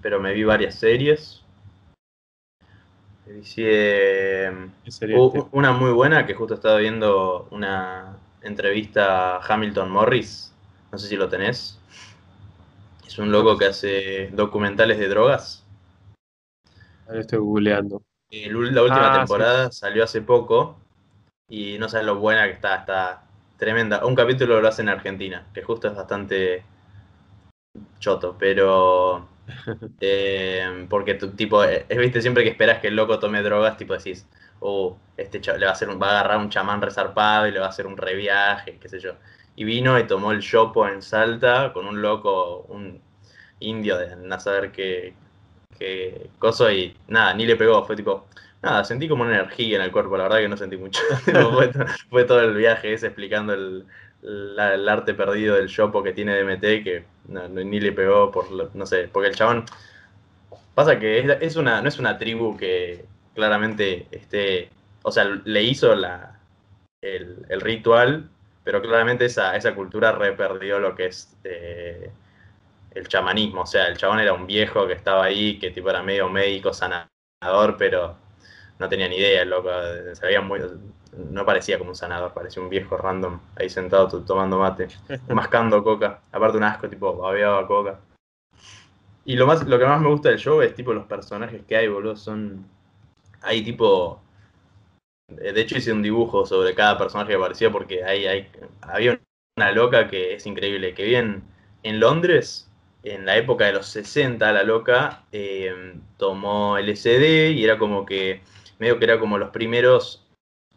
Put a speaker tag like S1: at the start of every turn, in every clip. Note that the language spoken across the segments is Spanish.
S1: pero me vi varias series. Vi una muy buena que justo estaba viendo una entrevista a Hamilton Morris. No sé si lo tenés. Es un loco que hace documentales de drogas.
S2: Ahora estoy googleando.
S1: la última ah, temporada salió hace poco y no sabes lo buena que está, está tremenda. Un capítulo lo hace en Argentina, que justo es bastante choto, pero eh, porque tu tipo, es viste siempre que esperas que el loco tome drogas, tipo decís, oh, este le va a hacer va a agarrar un chamán resarpado y le va a hacer un reviaje, qué sé yo. Y vino y tomó el chopo en Salta con un loco, un indio de no saber qué, qué coso y nada, ni le pegó, fue tipo, nada, sentí como una energía en el cuerpo, la verdad que no sentí mucho. fue, todo el viaje ese explicando el, arte perdido del Shopo que tiene DMT, que ni le pegó por, no sé, porque el chabón, pasa que es, una, no es una tribu que claramente esté, o sea, le hizo la, el, ritual, pero claramente esa, esa cultura re perdió lo que es... Eh, el chamanismo, o sea, el chabón era un viejo que estaba ahí, que tipo era medio médico, sanador, pero no tenía ni idea, loco. Se veía muy, no parecía como un sanador, parecía un viejo random ahí sentado tomando mate, mascando coca. Aparte un asco, tipo, babeaba coca. Y lo más, lo que más me gusta del show es tipo los personajes que hay, boludo. Son. Hay tipo. De hecho hice un dibujo sobre cada personaje que aparecía porque hay, hay, había una loca que es increíble, que vive en Londres en la época de los 60, la loca eh, tomó LSD y era como que medio que era como los primeros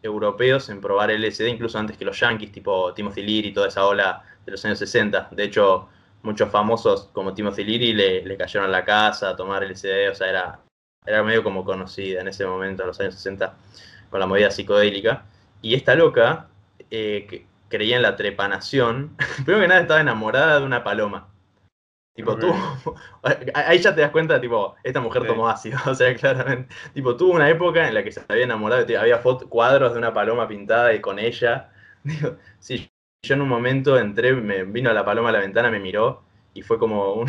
S1: europeos en probar LSD, incluso antes que los yankees, tipo Timothy Leary y toda esa ola de los años 60. De hecho, muchos famosos como Timothy Leary le, cayeron a la casa a tomar LSD, o sea, era, era medio como conocida en ese momento, en los años 60, con la movida psicodélica. Y esta loca eh, creía en la trepanación, primero que nada estaba enamorada de una paloma. Tipo, tú, ahí ya te das cuenta, tipo, esta mujer tomó ácido, o sea, claramente. Tipo, tuvo una época en la que se había enamorado, había cuadros de una paloma pintada y con ella. Digo, sí, yo en un momento entré, me vino la paloma a la ventana, me miró y fue como un,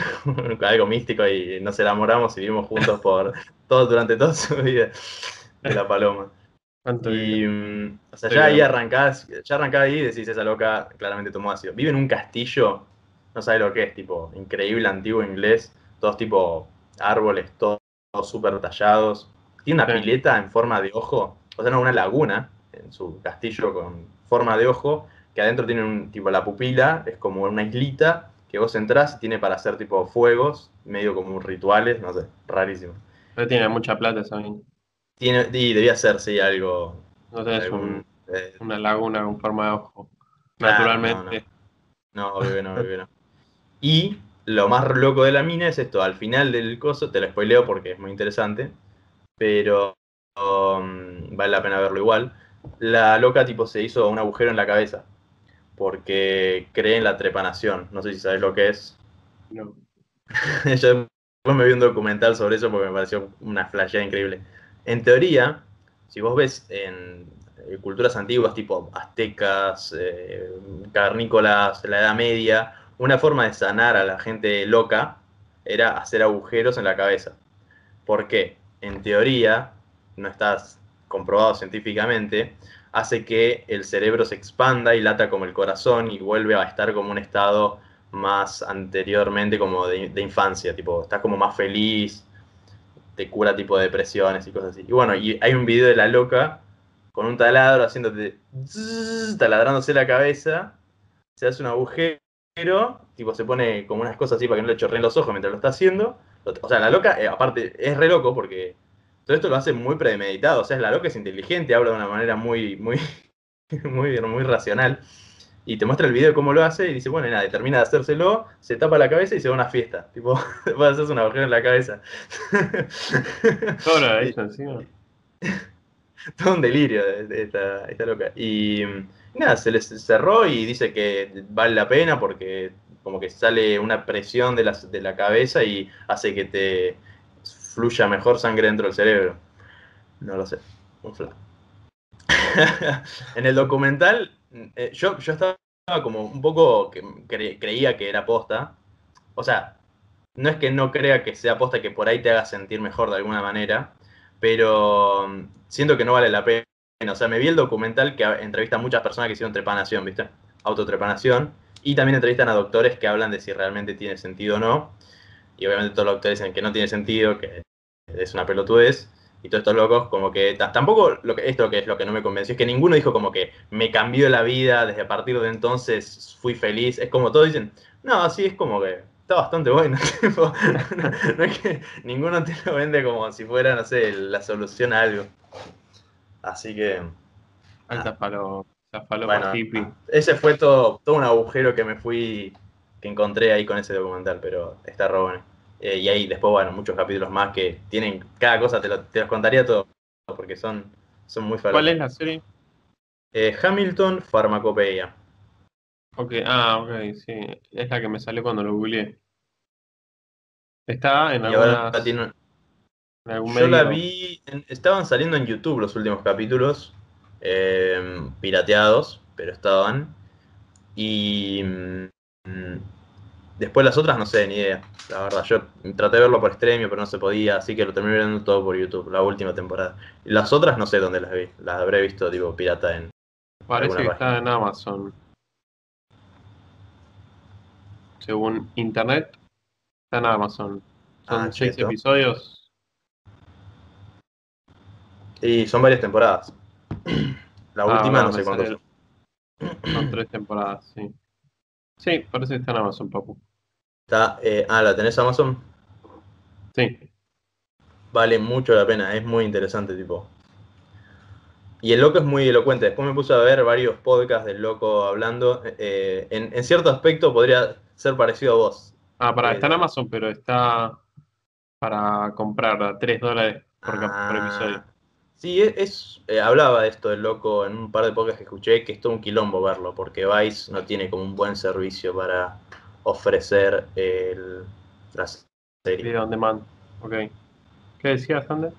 S1: algo místico y nos enamoramos y vivimos juntos por todo, durante toda su vida de la paloma. Y, mm, o sea, ya ahí arrancás, ya arrancás ahí y decís, esa loca claramente tomó ácido. Vive en un castillo no sabe lo que es, tipo, increíble antiguo inglés, todos tipo árboles, todos, súper tallados. Tiene una pileta en forma de ojo, o sea, no, una laguna en su castillo con forma de ojo, que adentro tiene un tipo, la pupila es como una islita que vos entrás y tiene para hacer tipo fuegos, medio como rituales, no sé, rarísimo.
S2: Pero tiene mucha plata también.
S1: Tiene, y debía ser, sí, algo.
S2: No sé, es eh, una laguna con forma de ojo. Naturalmente.
S1: No, no, no, no, no. Y lo más loco de la mina es esto, al final del coso, te lo spoileo porque es muy interesante, pero um, vale la pena verlo igual. La loca tipo se hizo un agujero en la cabeza porque cree en la trepanación. No sé si sabes lo que es.
S2: No.
S1: Yo después me vi un documental sobre eso porque me pareció una flashada increíble. En teoría, si vos ves en culturas antiguas tipo aztecas, eh, carnícolas, la Edad Media, una forma de sanar a la gente loca era hacer agujeros en la cabeza. ¿Por qué? En teoría, no estás comprobado científicamente, hace que el cerebro se expanda y lata como el corazón y vuelve a estar como un estado más anteriormente como de, infancia, tipo, estás como más feliz, te cura tipo de depresiones y cosas así. Y bueno, y hay un video de la loca con un taladro haciéndote taladrándose la cabeza, se hace un agujero pero, tipo, se pone como unas cosas así para que no le chorreen los ojos mientras lo está haciendo. O sea, la loca, eh, aparte, es re loco porque todo esto lo hace muy premeditado. O sea, la loca es inteligente, habla de una manera muy, muy, muy, muy racional. Y te muestra el video de cómo lo hace y dice, bueno, nada, termina de hacérselo, se tapa la cabeza y se va a una fiesta. Tipo, va a hacerse una agujero en la cabeza.
S2: Todo lo encima.
S1: Todo un delirio de esta, esta loca. Y nada, se les cerró y dice que vale la pena porque como que sale una presión de la, de la cabeza y hace que te fluya mejor sangre dentro del cerebro. No lo sé, un en el documental, eh, yo, yo estaba como un poco, que creía que era posta. O sea, no es que no crea que sea aposta que por ahí te haga sentir mejor de alguna manera, pero mm, siento que no vale la pena. O sea, me vi el documental que entrevista a muchas personas que hicieron trepanación, ¿viste? Autotrepanación. Y también entrevistan a doctores que hablan de si realmente tiene sentido o no. Y obviamente todos los doctores dicen que no tiene sentido, que es una pelotudez. Y todos estos locos, como que tampoco lo que, esto que es lo que no me convenció, es que ninguno dijo como que me cambió la vida, desde a partir de entonces fui feliz. Es como todos dicen, no, así es como que está bastante bueno. no, es que ninguno te lo vende como si fuera, no sé, la solución a algo. Así que.
S2: Alta palo,
S1: bueno, Ese fue todo, todo un agujero que me fui, que encontré ahí con ese documental, pero está re bueno. Eh, y ahí después, bueno, muchos capítulos más que tienen, cada cosa te, los contaría todo, porque son, son muy
S2: falopas. ¿Cuál es la serie?
S1: Eh, Hamilton Farmacopeia.
S2: Ok, ah, ok, sí. Es la que me salió cuando lo googleé. Está en algunas...
S1: en algún Yo la vi, estaban saliendo en YouTube los últimos capítulos, eh, pirateados, pero estaban. Y mm, Después las otras no sé, ni idea. La verdad, yo traté de verlo por extremio, pero no se podía, así que lo terminé viendo todo por YouTube, la última temporada. Y las otras no sé dónde las vi. Las habré visto, tipo, pirata en.
S2: Parece que está en Amazon. Según internet, está en Amazon. Son ah, seis episodios.
S1: Y son varias temporadas. La ah, última no sé cuántos son.
S2: Son tres temporadas, sí. Sí, parece que está en Amazon, papu.
S1: Está, eh, ah, ¿la tenés Amazon?
S2: Sí.
S1: Vale mucho la pena, es muy interesante, tipo. Y el loco es muy elocuente. Después me puse a ver varios podcasts del loco hablando. Eh, en, cierto aspecto podría ser parecido a vos.
S2: Ah, para, está en eh, Amazon, pero está para comprar a 3 dólares por, ah, episodio.
S1: Sí, es, eh, hablaba de esto el loco en un par de podcasts que escuché, que es todo un quilombo verlo, porque Vice no tiene como un buen servicio para ofrecer el, la
S2: serie. Video on demand, ok. ¿Qué decías, Ander?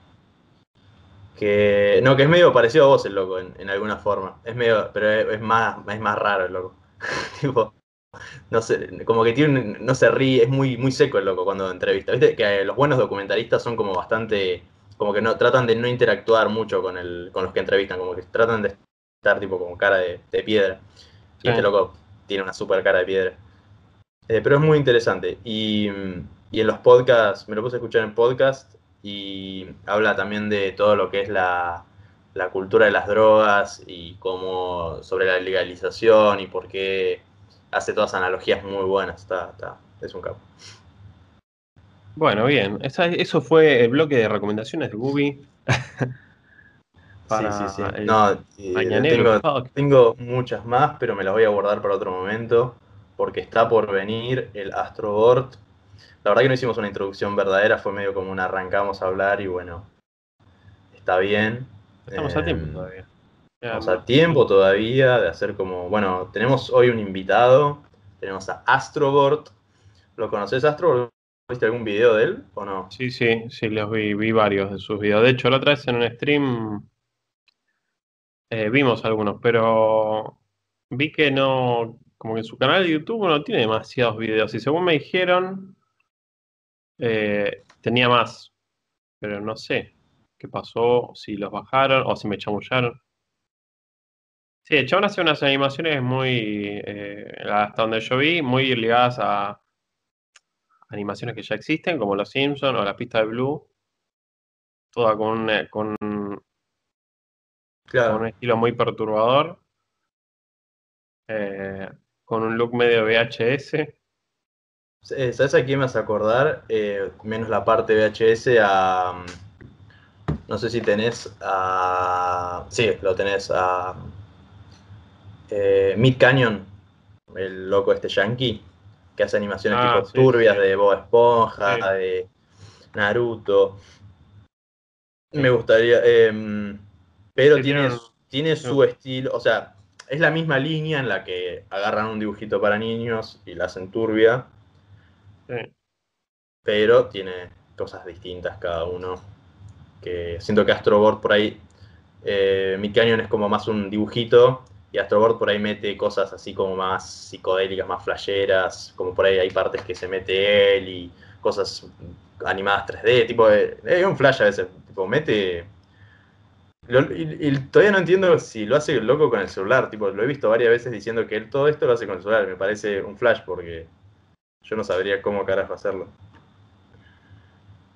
S1: Que, no, que es medio parecido a vos el loco en, alguna forma. Es medio, pero es, más, es más raro el loco. tipo, no sé, como que tiene no se ríe, es muy, muy seco el loco cuando entrevista. Viste que los buenos documentalistas son como bastante como que no tratan de no interactuar mucho con, el, con los que entrevistan, como que tratan de estar tipo como cara de, piedra. Y este loco tiene una super cara de piedra. Eh, pero es muy interesante. Y, en los podcasts, me lo puse a escuchar en podcast y habla también de todo lo que es la, la cultura de las drogas y cómo sobre la legalización y por qué hace todas analogías muy buenas. Está, está, es un capo.
S2: Bueno, bien. eso fue el bloque de recomendaciones de Gubi.
S1: sí, sí, sí. No, tengo, tengo, muchas más, pero me las voy a guardar para otro momento, porque está por venir el Astroboard. La verdad que no hicimos una introducción verdadera, fue medio como un arrancamos a hablar y bueno, está bien.
S2: Estamos a tiempo em, todavía.
S1: Estamos a tiempo todavía de hacer como, bueno, tenemos hoy un invitado, tenemos a Astroboard. ¿Lo conoces, Astroboard? ¿Viste algún video de él o no?
S2: Sí, sí, sí, los vi, vi varios de sus videos. De hecho, la otra vez en un stream eh, vimos algunos, pero vi que no, como que su canal de YouTube no tiene demasiados videos. Y según me dijeron, eh, tenía más. Pero no sé qué pasó, si los bajaron o si me chamullaron. Sí, el chabón hace unas animaciones muy, eh, hasta donde yo vi, muy ligadas a animaciones que ya existen, como Los Simpsons o La Pista de Blue, toda con, un, con, claro. un estilo muy perturbador, eh, con un look medio VHS.
S1: ¿Sabes a quién me vas a acordar? Eh, menos la parte VHS a... Mm, no sé si tenés a... Sí, lo tenés a... Eh, Mid Canyon, el loco este yankee que hace animaciones ah, tipo turbias de Bob Esponja, de Naruto. Me gustaría. Em, pero tiene, tiene su estilo, o sea, es la misma línea en la que agarran un dibujito para niños y la hacen turbia. Pero tiene cosas distintas cada uno. Que siento que Astroboard por ahí. Eh, Mi Canyon es como más un dibujito y Astroboard por ahí mete cosas así como más psicodélicas, más flasheras, como por ahí hay partes que se mete él y cosas animadas 3D, tipo, es un flash a veces, tipo, mete... y, todavía no entiendo si lo hace loco con el celular, tipo, lo he visto varias veces diciendo que él todo esto lo hace con el celular, me parece un flash porque yo no sabría cómo carajo hacerlo.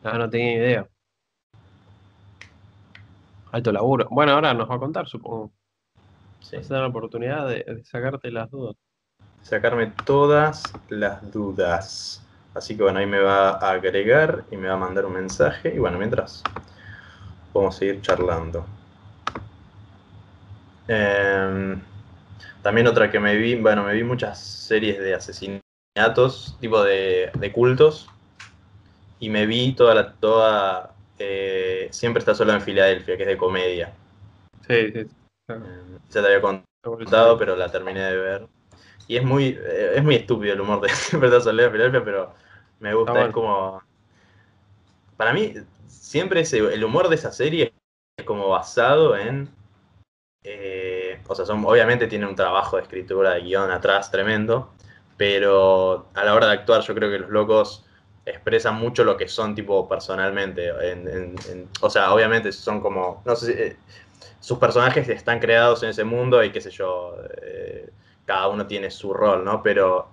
S2: No, no tenía idea. Alto laburo. Bueno, ahora nos va a contar, supongo. Sí. Vas a la oportunidad de, sacarte las dudas.
S1: Sacarme todas las dudas. Así que bueno, ahí me va a agregar y me va a mandar un mensaje. Y bueno, mientras podemos seguir charlando. Em, también otra que me vi, bueno, me vi muchas series de asesinatos, tipo de, de cultos. Y me vi toda la, toda eh, Siempre está solo en Filadelfia, que es de comedia.
S2: Sí, sí.
S1: Ya te había contado, pero la terminé de ver. Y es muy, eh, es muy estúpido el humor de solo en Filadelfia, pero me gusta. Es como. Para mí, siempre ese, el humor de esa serie es como basado en. Eh, o sea, son, obviamente tiene un trabajo de escritura, de guion atrás tremendo, pero a la hora de actuar, yo creo que los locos expresan mucho lo que son, tipo, personalmente. o sea, obviamente son como, no sé eh, sus personajes están creados en ese mundo y qué sé yo, eh, cada uno tiene su rol, ¿no? Pero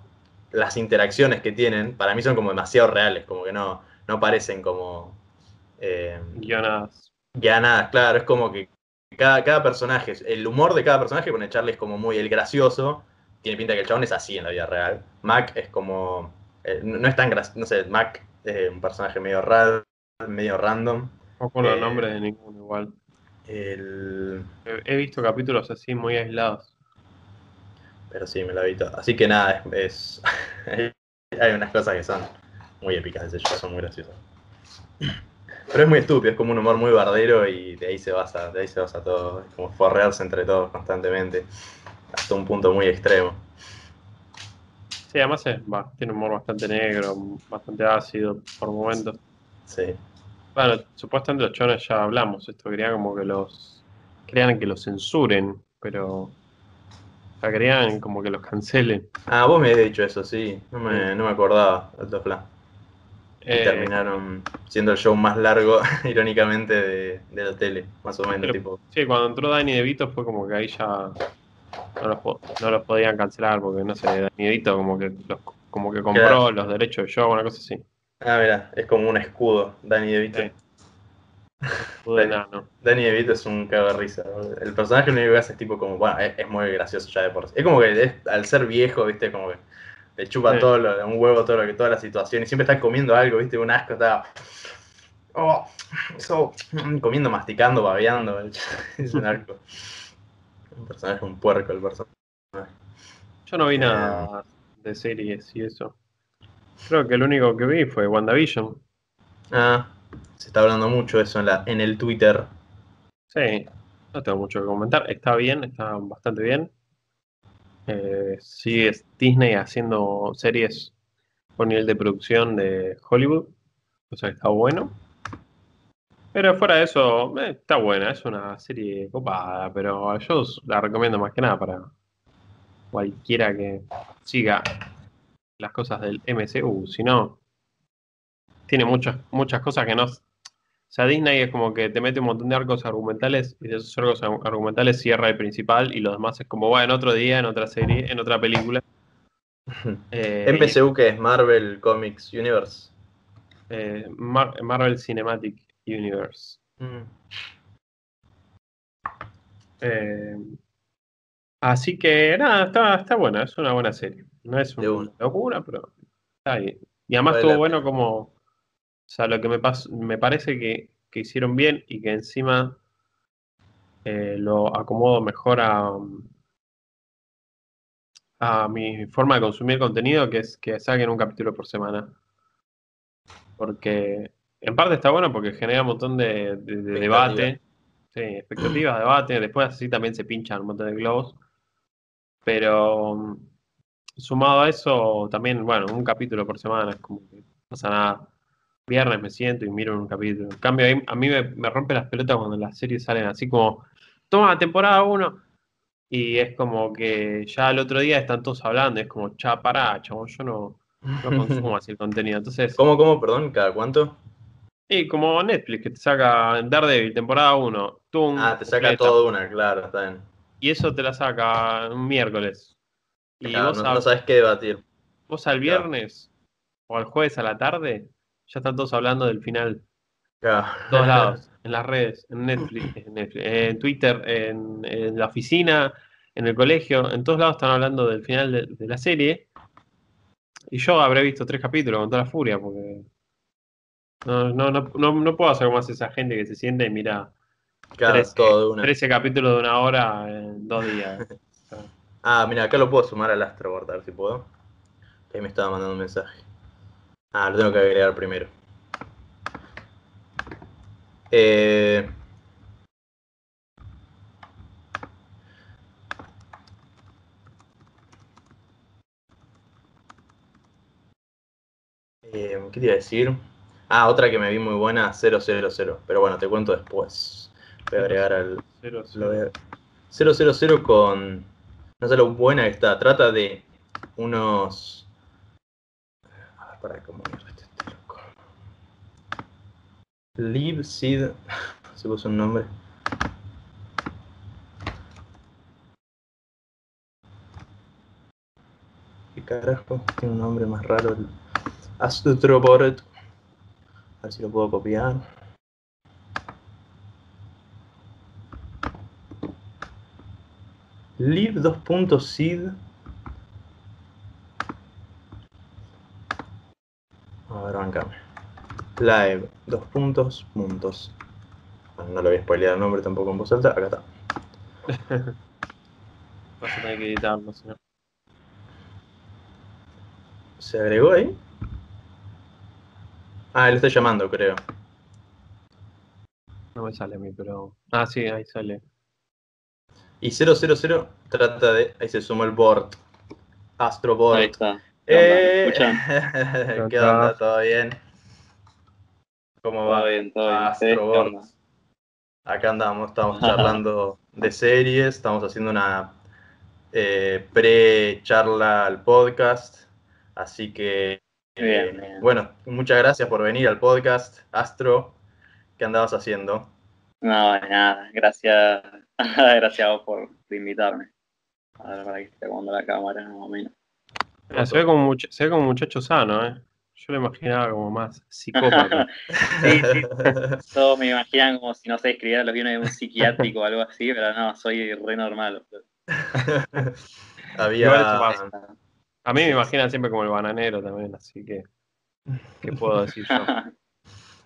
S1: las interacciones que tienen, para mí son como demasiado reales, como que no, no parecen como...
S2: Eh, guionadas.
S1: Guionadas, claro, es como que cada, cada personaje, el humor de cada personaje con el Charlie es como muy el gracioso, tiene pinta que el chabón es así en la vida real. Mac es como eh, no, es tan gracioso. No sé, Mac es un personaje medio raro, medio random.
S2: No con los eh, nombres de ninguno igual. He visto capítulos así muy aislados.
S1: Pero sí, me lo he visto. Así que nada, es, hay unas cosas que son muy épicas de son muy graciosas. Pero es muy estúpido, es como un humor muy bardero y de ahí se basa, de ahí se basa todo. Es como forrearse entre todos constantemente. Hasta un punto muy extremo.
S2: Sí, además tiene un humor bastante negro, bastante ácido por momentos.
S1: Sí.
S2: Bueno, supuestamente los chones ya hablamos, esto querían como que los. Querían que los censuren, pero. O sea, querían como que los cancelen.
S1: Ah, vos me has dicho eso, sí. No me, no me acordaba, Alto Fla. Y eh, terminaron siendo el show más largo, irónicamente, de, de la tele, más o menos. tipo.
S2: Sí, cuando entró Danny DeVito fue como que ahí ya no los, podían cancelar porque no sé, Danielito como que como que compró los derechos de show, una cosa así.
S1: Ah, mira, es como un escudo, Danny DeVito. Escudo nano. Danny DeVito es un risa El personaje lo único que hace es tipo como, bueno, es, muy gracioso ya de por sí. Es como que al ser viejo, viste, como que le chupa todo lo, un huevo todo lo que toda la situación y siempre está comiendo algo, viste, un asco, está oh, eso, comiendo, masticando, babeando, es un arco. Un personaje, un puerco el personaje.
S2: Yo no vi nada de series y eso. Creo que el único que vi fue WandaVision.
S1: Ah, se está hablando mucho eso en, la, en el Twitter.
S2: Sí, no tengo mucho que comentar. Está bien, está bastante bien. Eh, sigue Disney haciendo series con nivel de producción de Hollywood. O sea, está bueno. Pero fuera de eso, eh, está buena, es una serie copada, pero yo la recomiendo más que nada para cualquiera que siga las cosas del MCU. Si no, tiene muchas, muchas cosas que no. O sea, Disney es como que te mete un montón de arcos argumentales y de esos arcos argumentales cierra el principal y lo demás es como, va en otro día, en otra serie, en otra película.
S1: Eh, ¿MCU que es? Marvel Comics Universe.
S2: Eh, Marvel Cinematic Universe. Mm. Eh, así que nada, está, está buena, es una buena serie. No es una locura, pero está ahí. Y además estuvo bueno como, o sea, lo que me, me parece que, hicieron bien y que encima eh, lo acomodo mejor a, a mi forma de consumir contenido, que es que saquen un capítulo por semana. Porque en parte está bueno porque genera un montón de, debate. Sí, expectativas, debate. Después así también se pinchan un montón de globos. Pero mm, sumado a eso, también, bueno, un capítulo por semana es como que no pasa nada. Viernes me siento y miro un capítulo. En cambio, a mí me, rompe las pelotas cuando las series salen así como, toma, temporada 1. Y es como que ya el otro día están todos hablando, es como, cha, pará, chabón, yo no, no consumo así el contenido. Entonces,
S1: ¿Cómo, cómo, perdón? ¿Cada cuánto?
S2: y como Netflix, que te saca Daredevil, temporada 1, tum,
S1: Ah, te saca todo una, claro, está bien.
S2: Y eso te la saca un miércoles. Y
S1: Claro,
S2: vos,
S1: no,
S2: a-
S1: no sabes qué debatir.
S2: vos al
S1: claro.
S2: viernes o al jueves a la tarde, ya están todos hablando del final.
S1: Claro.
S2: En todos lados, en las redes, en Netflix, en, Netflix, en Twitter, en, en la oficina, en el colegio, en todos lados están hablando del final de, de la serie. Y yo habré visto tres capítulos con toda la furia, porque no, no, no, no, no puedo hacer como hace esa gente que se sienta y mira
S1: Claro,
S2: 13,
S1: todo de una.
S2: 13 capítulos de una hora en dos días.
S1: Ah, mira, acá lo puedo sumar al Astroboard, a ver si puedo. Ahí me estaba mandando un mensaje. Ah, lo tengo que agregar primero. Eh... eh, ¿Qué te iba a decir? Ah, otra que me vi muy buena, 000. Pero bueno, te cuento después. Voy a agregar al,
S2: Cero,
S1: lo
S2: cero.
S1: veo. 000 con. No sé lo buena que está. Trata de unos. A ver, para cómo este loco. Live. Se puso un nombre. ¿Qué carajo? Tiene un nombre más raro. el Astroboard. A ver si lo puedo copiar. Live 2.seed. A ver, bancame. Live, dos puntos, puntos. Bueno, no lo voy a spoilear el nombre tampoco en voz alta. Acá está.
S2: Vas a tener que editarlo, no.
S1: ¿Se agregó ahí? Ah, él está llamando, creo.
S2: No me sale a mí, pero. Ah, sí, ahí sale.
S1: Y 000 trata de. Ahí se sumó el board. Astro Board.
S3: Ahí está. ¿Qué onda? ¿Me
S1: Eh,
S3: escuchan?
S1: ¿Qué onda? ¿Todo bien? ¿Cómo va?
S3: Todo bien, todo bien.
S1: Astro
S3: ¿Ustedes qué
S1: Board.
S3: onda?
S1: Acá andamos, estamos charlando de series, estamos haciendo una eh, pre-charla al podcast, así que, eh,
S3: Bien, bien.
S1: bueno, muchas gracias por venir al podcast, Astro, ¿qué andabas haciendo?
S3: No, nada, gracias, gracias a vos por, invitarme. A ver, para que esté acomodando la cámara, más o menos.
S2: Ah, se, ve como un much- se ve como un muchacho sano, ¿eh? Yo lo imaginaba como más psicópata.
S3: Sí, sí, todos me imaginan como si no sé, escribiera los guiones de un psiquiátrico o algo así, pero no, soy re normal.
S1: Había.
S2: A mí me imaginan siempre como el bananero también, así que. ¿Qué puedo decir yo?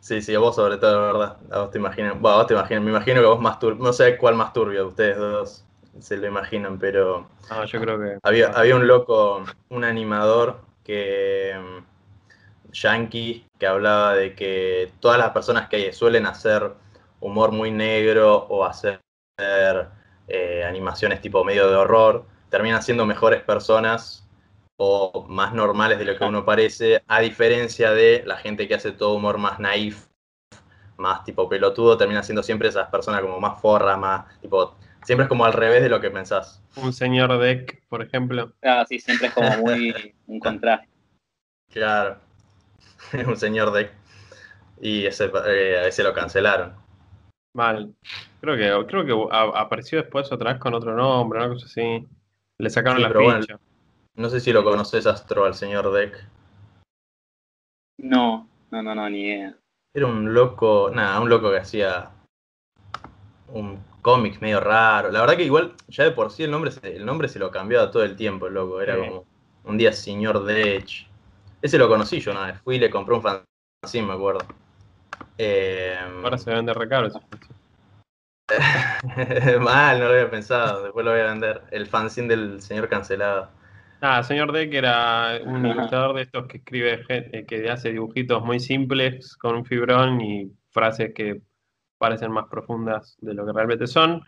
S1: sí, sí, a vos sobre todo, de verdad, a vos te imaginan, bueno, a vos te imaginan, me imagino que vos más turbio, no sé cuál más turbio de ustedes dos se lo imaginan, pero...
S2: No, yo creo que.
S1: Había, había un loco, un animador que mm, yankee que hablaba de que todas las personas que suelen hacer humor muy negro o hacer eh, animaciones tipo medio de horror terminan siendo mejores personas o más normales de lo que uno parece, a diferencia de la gente que hace todo humor más naif, más tipo pelotudo, termina siendo siempre esas personas como más forra, más tipo, siempre es como al revés de lo que pensás.
S2: Un señor Deck, por ejemplo.
S3: Ah, sí, siempre es como muy un contraste.
S1: Claro, un señor de... Y ese, eh, ese lo cancelaron.
S2: Mal. Creo que, creo que apareció después otra vez con otro nombre, una cosa así. Le sacaron
S1: Sí,
S2: la
S1: bueno. No sé si lo conoces, Astro, al señor Deck.
S3: No, no, no, no, ni idea.
S1: Era un loco, nada, un loco que hacía un cómic medio raro. La verdad que igual, ya de por sí el nombre se, el nombre se lo cambiaba todo el tiempo, el loco. Era
S2: Sí.
S1: como un día señor Deck. Ese lo conocí yo una vez. Fui y le compré un fanzine, me acuerdo. Eh,
S2: Ahora se vende re caro. eso.
S1: Mal, no lo había pensado. Después lo voy a vender. El fanzine del señor cancelado.
S2: Ah, señor Deck era un ilustrador de estos que escribe, eh, que hace dibujitos muy simples con un fibrón y frases que parecen más profundas de lo que realmente son.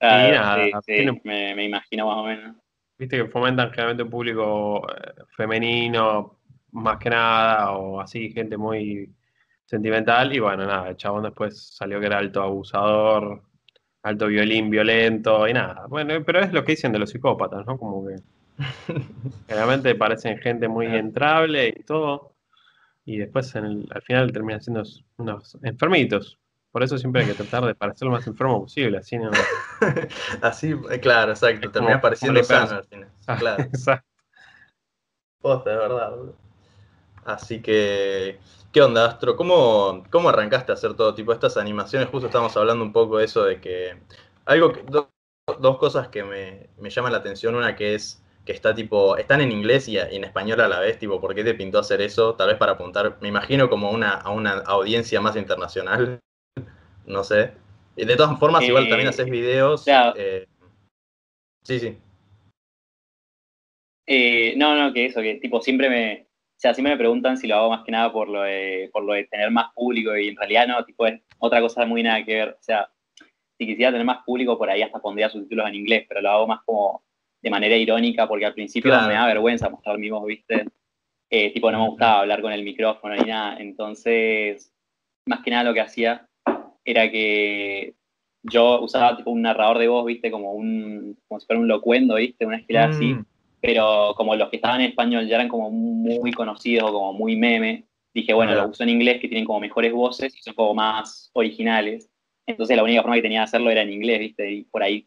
S2: Y nada,
S3: sí, sí,
S2: tiene-
S3: me, me imagino más o menos.
S2: Viste que fomentan generalmente un público eh, femenino, más que nada, o así, gente muy sentimental. Y bueno, nada, el chabón después salió que era alto abusador, alto violín violento y nada. Bueno, pero es lo que dicen de los psicópatas, ¿no? Como que Generalmente parecen gente muy entrable y todo. Y después al final terminan siendo unos enfermitos. Por eso siempre hay que tratar de parecer lo más enfermo posible, así no.
S1: así, eh, claro, exacto. Termina pareciendo sano al final. Claro. exacto. Posta, de verdad. Así que, ¿qué onda, Astro? ¿Cómo, ¿Cómo arrancaste a hacer todo tipo de estas animaciones? Justo estamos hablando un poco de eso de que. Algo que. dos cosas que me, me llaman la atención. Una que es que está tipo, están en inglés y, en español a la vez, tipo, ¿por qué te pintó hacer eso? Tal vez para apuntar, me imagino como una, a una audiencia más internacional, no sé. Y de todas formas, igual también eh, haces videos. Eh, sí, sí.
S3: Eh, no, no, que eso, que tipo siempre me, o sea, siempre me preguntan si lo hago más que nada por lo de, por lo de tener más público y en realidad no, tipo es otra cosa muy nada que ver. O sea, si quisiera tener más público, por ahí hasta pondría subtítulos en inglés, pero lo hago más como de manera irónica, porque al principio me da vergüenza mostrar mi voz, ¿viste? Eh, tipo, no me gustaba hablar con el micrófono ni nada. Entonces, más que nada lo que hacía era que yo usaba tipo un narrador de voz, ¿viste? Como un, como si fuera un locuendo, ¿viste? Una esquila así. Mm. Pero como los que estaban en español ya eran como muy conocidos, como muy meme, dije, bueno, lo uso en inglés, que tienen como mejores voces y son como más originales. Entonces la única forma que tenía de hacerlo era en inglés, ¿viste? Y por ahí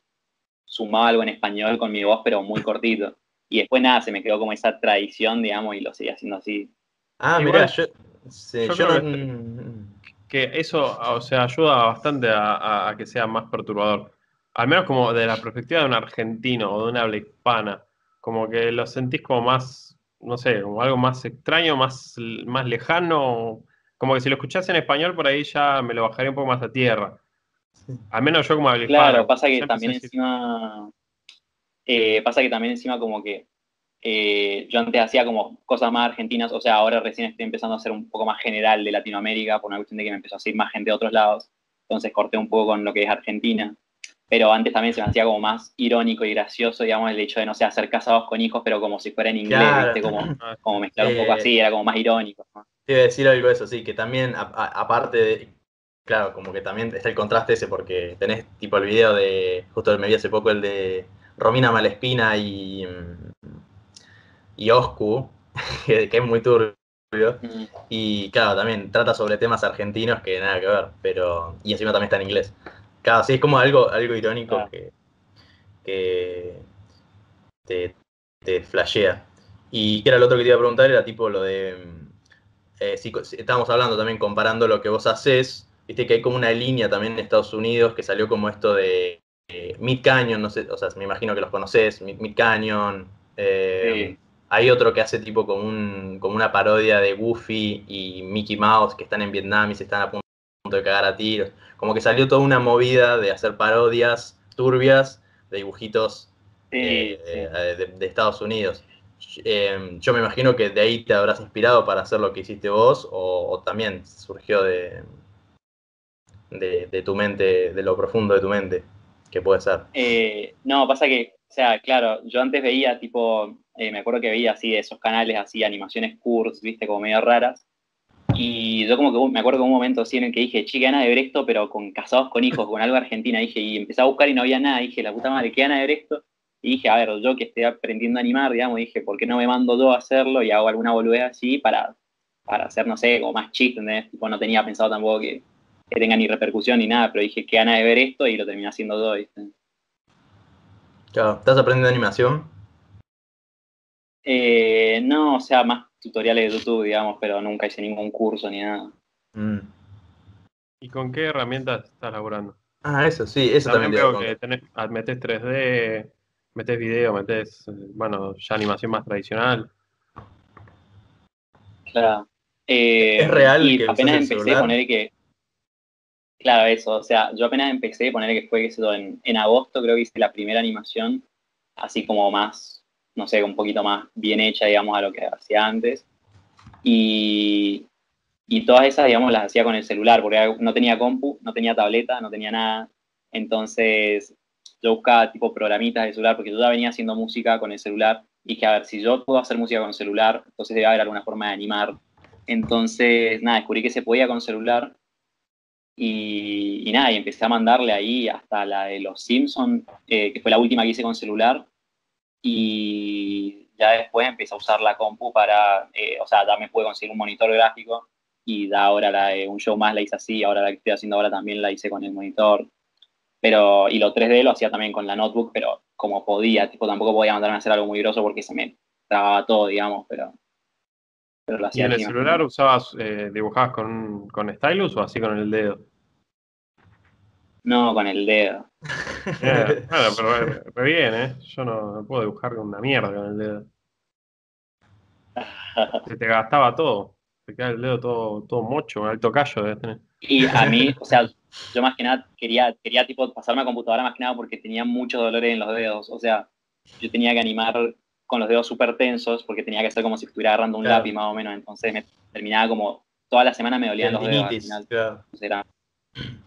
S3: sumaba algo en español con mi voz, pero muy cortito. Y después nada, se me quedó como esa tradición, digamos, y lo seguí haciendo así.
S1: Ah, mira, yo,
S2: que, eso, o sea, ayuda bastante a, que sea más perturbador. Al menos como de la perspectiva de un argentino o de una habla hispana. Como que lo sentís como más, no sé, como algo más extraño, más, más lejano. Como que si lo escuchás en español, por ahí ya me lo bajaría un poco más a tierra. Al menos yo como habilidad.
S3: Claro, pasa que también encima. Eh, pasa que también encima como que eh, yo antes hacía como cosas más argentinas, o sea, ahora recién estoy empezando a hacer un poco más general de Latinoamérica, por una cuestión de que me empezó a seguir más gente de otros lados, entonces corté un poco con lo que es Argentina, pero antes también se me hacía como más irónico y gracioso, digamos, el hecho de, no sé, hacer casados con hijos, pero como si fuera en inglés, ¿viste? Como, como mezclar un poco así, era como más irónico. ¿no?
S1: Quiero decir algo de eso, sí, que también, aparte de, Claro, como que también está el contraste ese porque tenés tipo el video de, justo me vi hace poco el de Romina Malespina y, y Oscu, que, es muy turbio. Mm. Y claro, también trata sobre temas argentinos que nada que ver, pero. Y encima también está en inglés. Claro, sí, es como algo, algo irónico que, que te, te flashea. Y que era lo otro que te iba a preguntar, era tipo lo de. Eh, si, estábamos hablando también comparando lo que vos haces Viste que hay como una línea también en Estados Unidos que salió como esto de eh, Mid Canyon, no sé, o sea, me imagino que los conoces, Mid, Canyon. Eh, hay otro que hace tipo como, un, como una parodia de Goofy y Mickey Mouse que están en Vietnam y se están a punto de cagar a tiros. Como que salió toda una movida de hacer parodias turbias de dibujitos eh, de, Estados Unidos. yo me imagino que de ahí te habrás inspirado para hacer lo que hiciste vos o también surgió de, de, tu mente, de lo profundo de tu mente, que puede ser.
S3: Eh, no, pasa que, o sea, claro, yo antes veía tipo, eh, me acuerdo que veía así esos canales, así animaciones curls, viste, como medio raras. Y yo como que me acuerdo de un momento así en el que dije, chica, Ana de Bresto, pero con casados con hijos, con algo argentina, dije, y empecé a buscar y no había nada, dije, la puta madre, ¿qué Ana de Bresto? Y dije, a ver, yo que estoy aprendiendo a animar, digamos, dije, ¿por qué no me mando yo a hacerlo y hago alguna boludez así para, para hacer, no sé, como más chiste. Tipo, no tenía pensado tampoco que, que tenga ni repercusión ni nada, pero dije, que gana de ver esto y lo terminé haciendo todo, ¿viste?
S1: Claro, ¿estás aprendiendo animación?
S3: Eh, no, o sea, más tutoriales de YouTube, digamos, pero nunca hice ningún curso ni nada. Mm.
S2: ¿Y con qué herramientas estás laburando?
S1: Ah, eso sí, eso también,
S2: creo que tenés, ah, metes 3D, metes video, metes, bueno, ya animación más tradicional.
S3: Claro.
S1: es real.
S3: Y apenas empecé a poner que Claro, eso. O sea, yo apenas empecé, poner que fue eso, en, en agosto, creo que hice la primera animación, así como más, no sé, un poquito más bien hecha, digamos, a lo que hacía antes. Y, y todas esas, digamos, las hacía con el celular, porque no tenía compu, no tenía tableta, no tenía nada. Entonces, yo buscaba tipo programitas de celular, porque yo ya venía haciendo música con el celular. Y dije, a ver, si yo puedo hacer música con el celular, entonces debe haber alguna forma de animar. Entonces, nada, descubrí que se podía con celular y, nada, y empecé a mandarle ahí hasta la de los Simpsons, eh, que fue la última que hice con celular. Y ya después empecé a usar la compu para, eh, o sea, ya me pude conseguir un monitor gráfico y da ahora la un show más la hice así, ahora la que estoy haciendo ahora también la hice con el monitor. Pero, y lo 3D lo hacía también con la notebook, pero como podía, tipo, tampoco podía mandarme a hacer algo muy groso porque se me trababa todo, digamos, pero,
S2: pero lo hacía. ¿Y en el celular usabas, eh, dibujabas con, con stylus o así con el dedo?
S3: No, con el dedo.
S2: claro, pero re, bien, ¿eh? Yo no, puedo dibujar con una mierda con el dedo. Se te gastaba todo. Te queda el dedo todo, todo mocho, alto callo debes tener.
S3: Y a mí, o sea, yo más que nada quería, quería tipo pasarme a computadora más que nada porque tenía muchos dolores en los dedos. O sea, yo tenía que animar con los dedos súper tensos porque tenía que hacer como si estuviera agarrando un lápiz más o menos. Entonces me terminaba como toda la semana me dolían los dedos. Al final.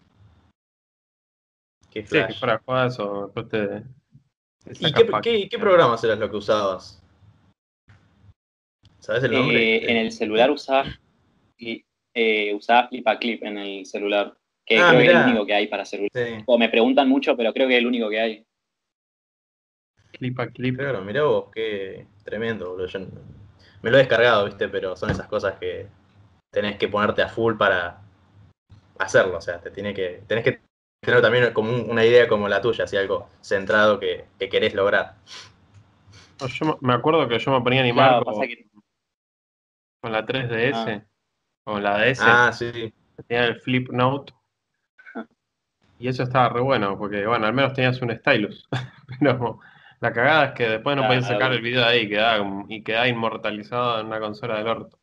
S2: Qué sí, que fuera jugadas o después te.
S1: ¿Y qué, qué, programas eras lo que usabas? ¿Sabes el nombre?
S3: Eh, en el celular usaba, eh, usaba Clip en el celular, que ah, creo que es el único que hay para celular. O me preguntan mucho, pero creo que es el único que hay.
S2: Clip a Clip.
S1: Claro, mirá vos, qué tremendo, boludo. Yo me lo he descargado, viste, pero son esas cosas que tenés que ponerte a full para hacerlo. O sea, te tiene que, tenés que tener también como una idea como la tuya, así algo centrado que, querés lograr.
S2: Yo me acuerdo que yo me ponía a animar con, la 3DS, ah. con la DS.
S1: Ah, sí.
S2: Tenía el Flip Note. Y eso estaba re bueno, porque bueno, al menos tenías un stylus. Pero la cagada es que después no podías sacar el video de ahí y quedaba inmortalizado en una consola del orto.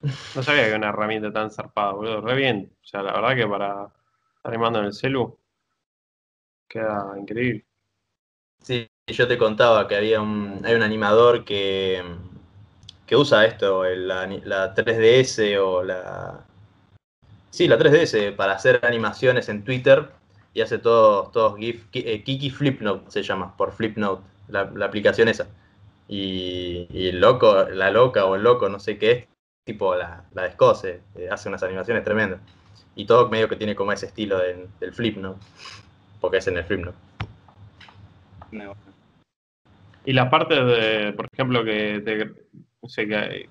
S2: No sabía que era una herramienta tan zarpada, boludo. Re bien. O sea, la verdad que para animando en el celu. Queda increíble.
S1: Sí, yo te contaba que había un, hay un animador que, que usa esto, la, la 3DS o la... Sí, la 3DS para hacer animaciones en Twitter y hace todos, todos GIF. Eh, Kiki Flipnote se llama, por Flipnote, la, aplicación esa. Y, el loco, la loca o el loco, no sé qué es, tipo la, la descose, eh, hace unas animaciones tremendas. Y todo medio que tiene como ese estilo del flip, ¿no? Porque es en el flip, ¿no?
S2: Y la parte de, por ejemplo, que, que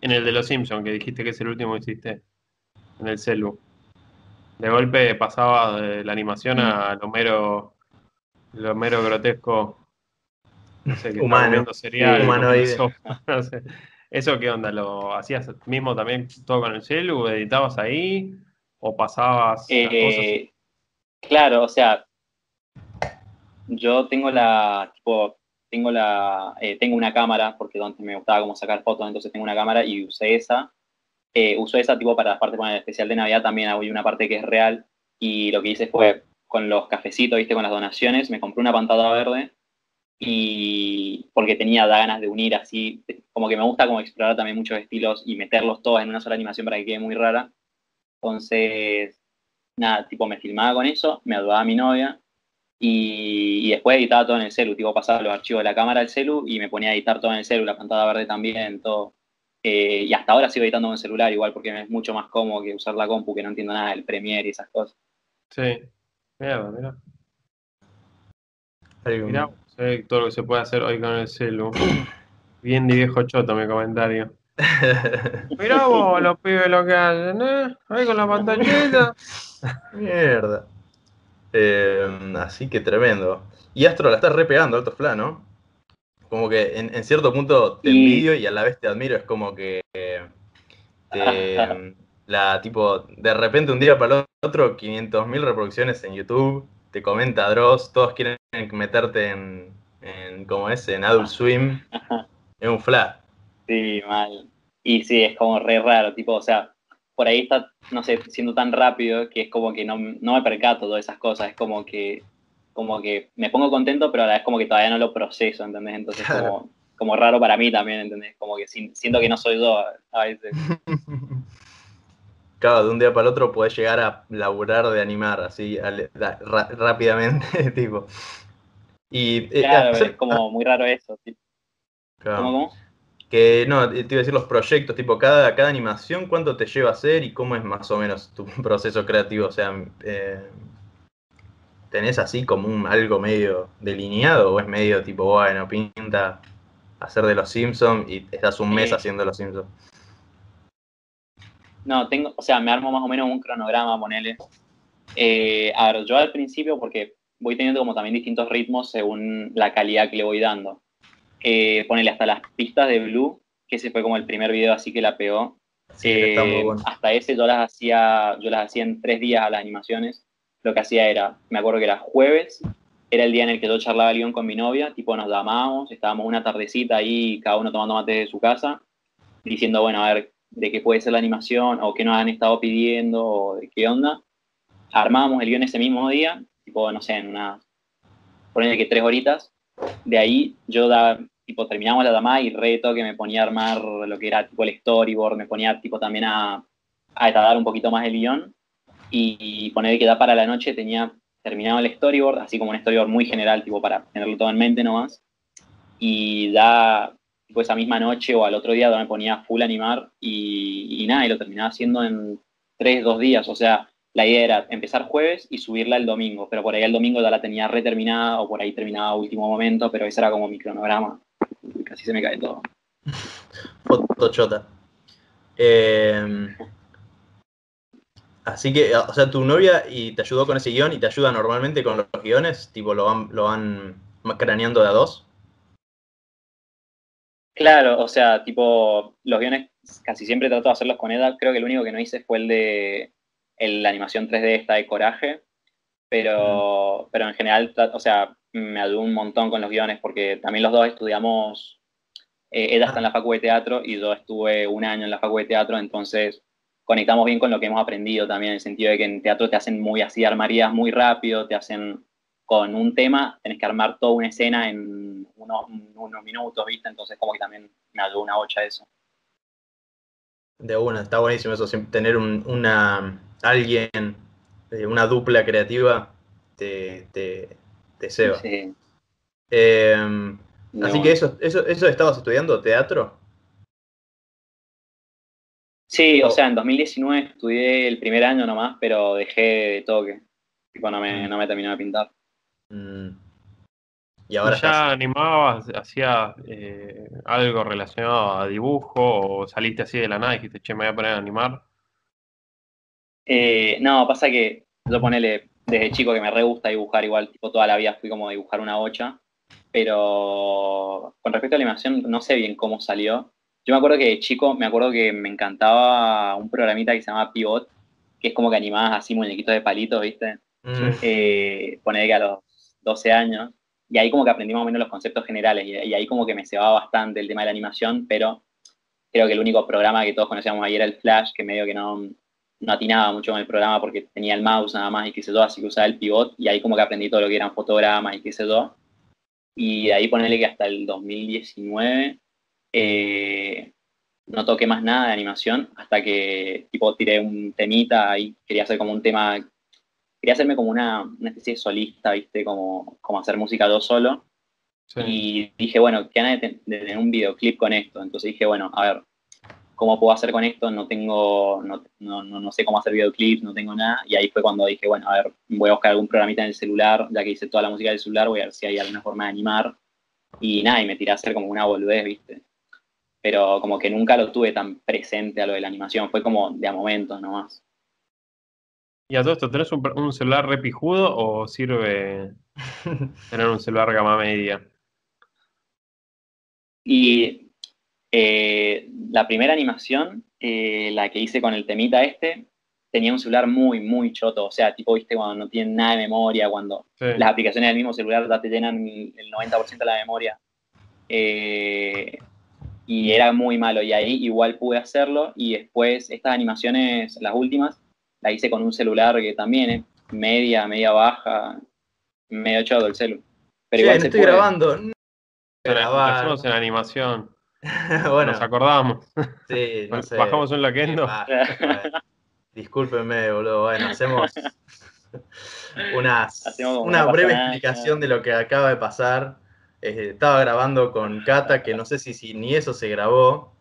S2: en el de los Simpsons, que dijiste que es el último que hiciste en el celu, de golpe pasaba de la animación a lo mero, lo mero grotesco,
S1: no sé, que humano, cereal, humanoide.
S2: ¿Eso qué onda? ¿Lo hacías mismo también todo con el celu? ¿Editabas ahí? ¿O pasabas
S3: eh, Claro, o sea, yo tengo la, tipo, tengo la, eh, tengo una cámara, porque donde me gustaba como sacar fotos, entonces tengo una cámara y usé esa. Eh, uso esa tipo para la parte con el especial de Navidad, también hay una parte que es real, y lo que hice fue con los cafecitos, viste, con las donaciones, me compré una pantalla verde y porque tenía ganas de unir así, como que me gusta como explorar también muchos estilos y meterlos todos en una sola animación para que quede muy rara. Entonces, nada, tipo me filmaba con eso, me ayudaba a mi novia y, después editaba todo en el celu, tipo pasaba los archivos de la cámara al celu y me ponía a editar todo en el celu, la pantalla verde también, todo. Eh, y hasta ahora sigo editando con el celular igual porque me es mucho más cómodo que usar la compu, que no entiendo nada del Premiere y esas cosas.
S2: Sí, mira, mira. Mira, todo lo que se puede hacer hoy con el celu. Bien de viejo choto mi comentario. Mirá vos los pibes lo que hacen, ¿eh? Ahí con la pantallita.
S1: Mierda. Eh, así que tremendo. Y Astro la estás repegando, Alto Fla, ¿no? Como que en, cierto punto te envidio y a la vez te admiro. Es como que la tipo, de repente un día para el otro, 500.000 reproducciones en YouTube, te comenta Dross, todos quieren meterte en, en como es, en Adult Swim. Es un fla.
S3: Sí, mal. Y sí, es como re raro, tipo, o sea, por ahí está, no sé, siendo tan rápido que es como que no, me percato todas esas cosas, es como que, como que me pongo contento, pero a la vez como que todavía no lo proceso, ¿entendés? Entonces como, como raro para mí también, ¿entendés? Como que siento que no soy yo a veces.
S1: Claro, de un día para el otro podés llegar a laburar de animar así rápidamente, tipo.
S3: Y, eh, claro, es como muy raro eso.
S1: Claro. ¿Cómo, cómo? Que no, te iba a decir los proyectos, tipo cada, cada animación, cuánto te lleva a hacer y cómo es más o menos tu proceso creativo. O sea, eh, ¿tenés así como un algo medio delineado o es medio tipo, bueno, pinta hacer de los Simpsons y estás un mes haciendo los Simpsons.
S3: No, tengo, o sea, me armo más o menos un cronograma, ponele. Eh, a ver, yo al principio, porque voy teniendo como también distintos ritmos según la calidad que le voy dando. Eh, ponele hasta las pistas de Blue, que ese fue como el primer video así que la pegó.
S1: Sí, está muy
S3: Eh,
S1: bueno.
S3: Hasta ese yo las hacía, yo las hacía en tres días a las animaciones. Lo que hacía era, me acuerdo que era jueves, era el día en el que yo charlaba el guion con mi novia, tipo nos llamábamos, estábamos una tardecita ahí, cada uno tomando mate de su casa, diciendo, bueno, a ver, de qué puede ser la animación, o qué nos han estado pidiendo, o de qué onda. Armábamos el guion ese mismo día, tipo, no sé, en una, ponele que tres horitas. De ahí yo da, tipo, terminamos la llamada y reto que me ponía a armar lo que era tipo el storyboard, me ponía tipo también a, a un poquito más el guion y poner que da para la noche tenía terminado el storyboard, así como un storyboard muy general, tipo para tenerlo todo en mente nomás. Y ya tipo esa misma noche o al otro día me ponía full animar y, y nada, y lo terminaba haciendo en tres, dos días. O sea, la idea era empezar jueves y subirla el domingo, pero por ahí el domingo ya la tenía reterminada o por ahí terminaba a último momento, pero ese era como mi cronograma. Casi se me cae todo.
S1: Fotochota. Eh, así que, o sea, tu novia y te ayudó con ese guion y te ayuda normalmente con los guiones, tipo, lo van, lo van craneando de a dos.
S3: Claro, o sea, tipo, los guiones casi siempre trato de hacerlos con ella. Creo que el único que no hice fue el de el- la animación 3D esta de Coraje. Pero, pero en general, o sea, me ayudó un montón con los guiones porque también los dos estudiamos. eh, ella está en la facu de teatro y yo estuve un año en la facu de teatro, entonces conectamos bien con lo que hemos aprendido también, en el sentido de que en teatro te hacen muy así, armarías muy rápido, te hacen con un tema, tenés que armar toda una escena en unos, unos minutos, ¿viste? Entonces como que también me ayudó una bocha eso.
S1: De una, está buenísimo eso, tener un- una alguien, eh, una dupla creativa, te, te, te ceba.
S3: Sí,
S1: Eh,
S3: de
S1: así que eso, eso, eso estabas estudiando teatro.
S3: Sí,
S1: Oh.
S3: o sea, en 2019 estudié el primer año nomás, pero dejé de toque. Tipo, no me,
S1: Mm.
S3: no me terminó de pintar.
S1: Mm. Y ahora
S2: ¿Ya
S1: estás.
S2: animabas, hacías eh, algo relacionado a dibujo o saliste así de la nada y dijiste, che, me voy a poner a animar?
S3: Eh, no, pasa que yo ponele desde chico que me re gusta dibujar igual, tipo toda la vida fui como a dibujar una bocha, pero con respecto a la animación no sé bien cómo salió. Yo me acuerdo que de chico, me acuerdo que me encantaba un programita que se llama Pivot, que es como que animabas así muñequitos de palitos, ¿viste?
S1: Mm.
S3: eh, que a los 12 años, y ahí como que aprendí más o menos los conceptos generales, y, y ahí como que me cebaba bastante el tema de la animación, pero creo que el único programa que todos conocíamos ahí era el Flash, que medio que no, no atinaba mucho con el programa porque tenía el mouse nada más y qué sé yo, así que usaba el pivot, y ahí como que aprendí todo lo que eran fotogramas y qué sé yo, y de ahí ponerle que hasta el 2019 eh, no toqué más nada de animación hasta que tipo tiré un temita ahí, quería hacer como un tema quería hacerme como una, una especie de solista, ¿viste? Como, como hacer música yo solo.
S2: Sí.
S3: Y dije, bueno, qué ganas de, ten- de tener un videoclip con esto. Entonces dije, bueno, a ver, ¿cómo puedo hacer con esto? No tengo, no, no, no, no sé cómo hacer videoclips, no tengo nada. Y ahí fue cuando dije, bueno, a ver, voy a buscar algún programita en el celular, ya que hice toda la música del celular, voy a ver si hay alguna forma de animar. Y nada, y me tiré a hacer como una boludez, ¿viste? Pero como que nunca lo tuve tan presente a lo de la animación, fue como de a momentos nomás.
S2: ¿Y a todo esto tenés un, un celular repijudo o sirve tener un celular gama media?
S3: Y eh, la primera animación, eh, la que hice con el temita este, tenía un celular muy, muy choto. O sea, tipo, viste, cuando no tienen nada de memoria, cuando
S2: Sí.
S3: las aplicaciones del mismo celular ya te llenan el 90% de la memoria. Eh, y era muy malo. Y ahí igual pude hacerlo. Y después, estas animaciones, las últimas, las hice con un celular que también es media, media baja, medio choto el celu. Pero igual
S1: no
S3: se
S1: estoy
S3: puede.
S1: grabando. No.
S2: Hacemos en animación.
S1: bueno,
S2: Nos acordamos.
S1: sí, no sé.
S2: Bajamos un loquendo.
S1: paja, bueno. Discúlpenme, boludo. Bueno, hacemos unas-
S3: Hacemos
S1: una breve explicación de lo que acaba de pasar. Eh, estaba grabando con Kata, que no sé si, si ni eso se grabó.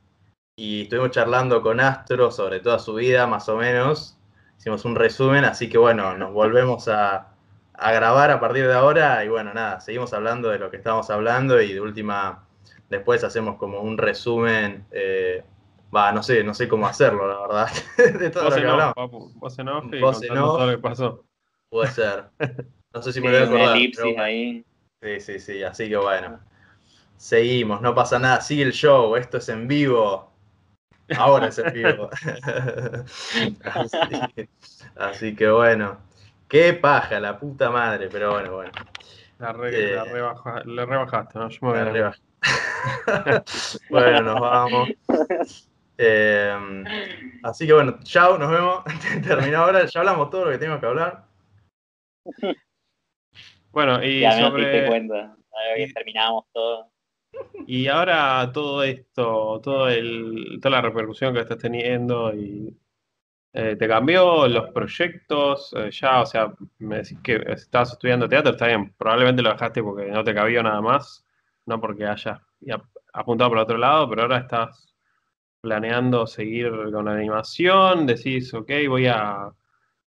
S1: Y estuvimos charlando con Astro sobre toda su vida, más o menos. Hicimos un resumen, así que bueno, nos volvemos a, a grabar a partir de ahora. Y bueno, nada, seguimos hablando de lo que estábamos hablando y de última después hacemos como un resumen. eh, Va, no sé, no sé cómo hacerlo, la verdad. de todo
S2: Vos
S1: lo que hablamos.
S2: papu. Vos en off y
S1: Vos en
S2: contando
S1: off.
S2: todo lo que pasó.
S1: Puede ser. No sé si me voy a
S3: un
S1: acordar.
S3: elipsis
S1: pero
S3: ahí.
S1: Sí, sí, sí, así que bueno. Seguimos, no pasa nada, sigue el show, esto es en vivo. Ahora es en vivo. así, así que bueno. Qué paja, la puta madre, pero bueno, bueno.
S2: La, re,
S1: Eh,
S2: la rebaja- la rebajaste, ¿no? Yo me voy a
S1: Arriba. bueno, nos vamos. Eh, así que bueno, chao, nos vemos. Terminó ahora, ya hablamos todo lo que tenemos que hablar.
S2: Bueno, y
S3: Ya no te diste
S2: sobre.
S3: cuenta. Que terminamos todo.
S2: Y ahora todo esto, todo el, toda la repercusión que estás teniendo y eh, te cambió los proyectos, eh, ya, o sea, me decís que estabas estudiando teatro, está bien, probablemente lo dejaste porque no te cabía nada más, no porque hayas ya apuntado por otro lado, pero ahora estás planeando seguir con la animación, decís, ok, voy a,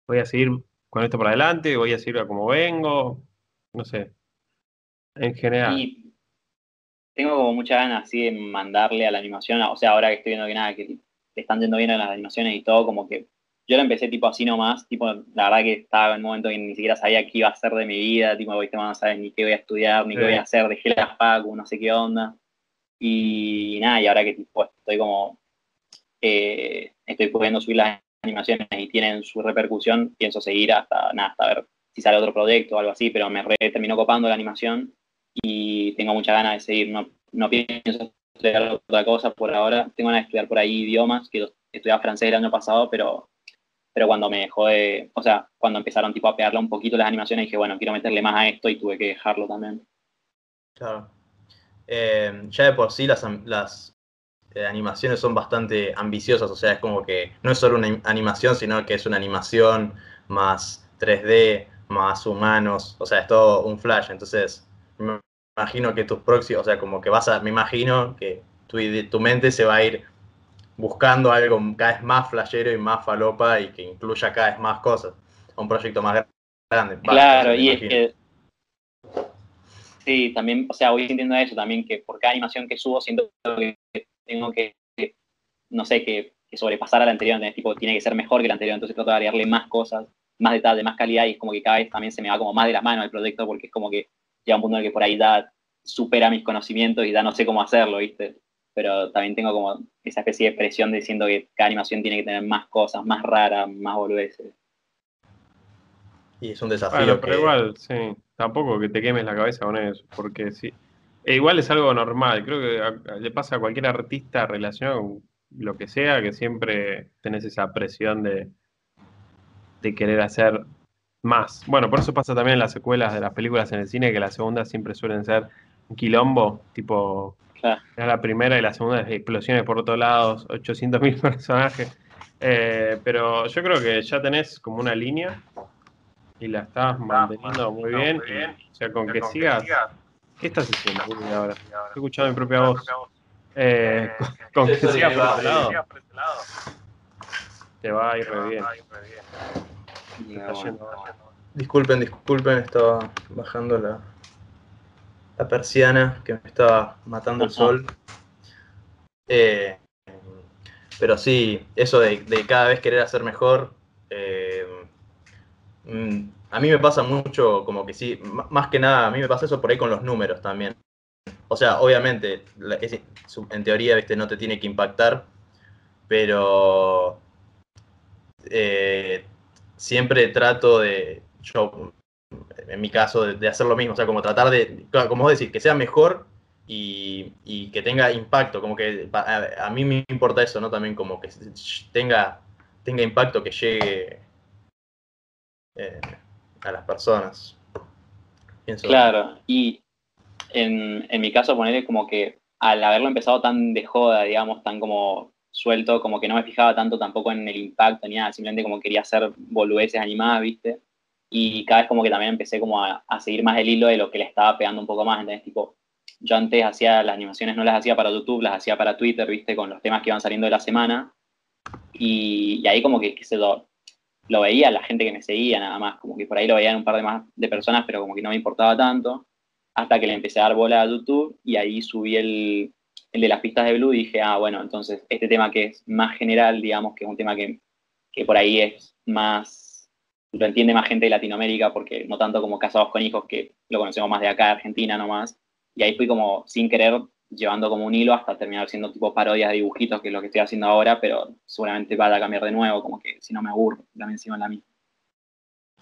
S2: voy a seguir con esto para adelante, voy a seguir a como vengo, no sé, en general.
S3: Y tengo como muchas ganas así de mandarle a la animación, o sea, ahora que estoy viendo que nada, que le están yendo bien a las animaciones y todo, como que yo lo empecé tipo así nomás, tipo, la verdad que estaba en un momento que ni siquiera sabía qué iba a hacer de mi vida, tipo, viste, no sabes ni qué voy a estudiar, ni qué voy a hacer, dejé las facu, no sé qué onda. Y nada, y ahora que tipo estoy como, eh, estoy pudiendo subir las animaciones y tienen su repercusión, pienso seguir hasta, nada, hasta ver si sale otro proyecto o algo así, pero me re terminó copando la animación y tengo muchas ganas de seguir. No, no pienso estudiar otra cosa por ahora. Tengo ganas de estudiar por ahí idiomas, que estudiaba francés el año pasado, pero, pero cuando me dejó de, o sea, cuando empezaron tipo a pegarle un poquito las animaciones, dije, bueno, quiero meterle más a esto y tuve que dejarlo también.
S1: Claro. Eh, ya de por sí las, las eh, animaciones son bastante ambiciosas, o sea, es como que no es solo una im- animación, sino que es una animación más 3D, más humanos, o sea, es todo un flash, entonces me imagino que tus próximos, o sea, como que vas a, me imagino que tu, tu mente se va a ir buscando algo cada vez más flashero y más falopa y que incluya cada vez más cosas, un proyecto más grande.
S3: Claro, y es que. Sí, también, o sea, voy sintiendo eso también, que por cada animación que subo siento que tengo que, que, no sé, que, que sobrepasar a la anterior, ¿entendés? tipo, tiene que ser mejor que la anterior, entonces trato de agregarle más cosas, más detalle, más calidad, y es como que cada vez también se me va como más de las manos el proyecto, porque es como que llega un punto en el que por ahí ya supera mis conocimientos y ya no sé cómo hacerlo, ¿viste? Pero también tengo como esa especie de presión diciendo que cada animación tiene que tener más cosas, más raras, más boludeces.
S1: Y es un desafío
S2: Bueno, pero
S1: que-
S2: igual, sí, tampoco que te quemes la cabeza con eso, porque sí. E igual es algo normal, creo que a- a- le pasa a cualquier artista relacionado con lo que sea, que siempre tenés esa presión de, de querer hacer más. Bueno, por eso pasa también en las secuelas de las películas en el cine, que las segundas siempre suelen ser un quilombo, tipo,
S3: Claro.
S2: era la primera y la segunda es explosiones por todos lados, 800.000 personajes. Eh, pero yo creo que ya tenés como una línea y la estás manteniendo muy bien. y, o sea, con que sigas. ¿Qué estás haciendo ahora? Estoy escuchando mi propia voz. Eh, con, con que sigas por
S1: va,
S2: ese lado, te va a ir re bien. Está yendo.
S1: Disculpen, disculpen, estaba bajando la, la persiana que me estaba matando el sol. Eh, pero sí, eso de, de cada vez querer hacer mejor, eh, mm, a mí me pasa mucho, como que sí, más que nada, a mí me pasa eso por ahí con los números también. O sea, obviamente, en teoría, viste, no te tiene que impactar, pero eh, siempre trato de, yo, en mi caso, de, hacer lo mismo, o sea, como tratar de, claro, como decís, que sea mejor y, y que tenga impacto, como que a, mí me importa eso, ¿no? También como que tenga, tenga impacto, que llegue eh, a las personas.
S3: Claro, y en, en mi caso ponerle como que al haberlo empezado tan de joda, digamos, tan como suelto, como que no me fijaba tanto tampoco en el impacto ni nada, simplemente como quería hacer boludeces animadas, ¿viste? Y cada vez como que también empecé como a, a seguir más el hilo de lo que le estaba pegando un poco más, ¿entendés? Tipo, yo antes hacía las animaciones, no las hacía para YouTube, las hacía para Twitter, ¿viste? Con los temas que iban saliendo de la semana. Y, y ahí como que, sé yo, lo veía la gente que me seguía nada más, como que por ahí lo veían un par de más de personas, pero como que no me importaba tanto. hasta que le empecé a dar bola a YouTube y ahí subí el, el de las pistas de Blue dije, ah, bueno, entonces este tema que es más general, digamos, que es un tema que, que por ahí es más, lo entiende más gente de Latinoamérica, porque no tanto como Casados con Hijos, que lo conocemos más de acá, de Argentina nomás. Y ahí fui como, sin querer, llevando como un hilo hasta terminar siendo tipo parodias de dibujitos, que es lo que estoy haciendo ahora, pero seguramente va a cambiar de nuevo, como que si no me aburro, también encima en la misma.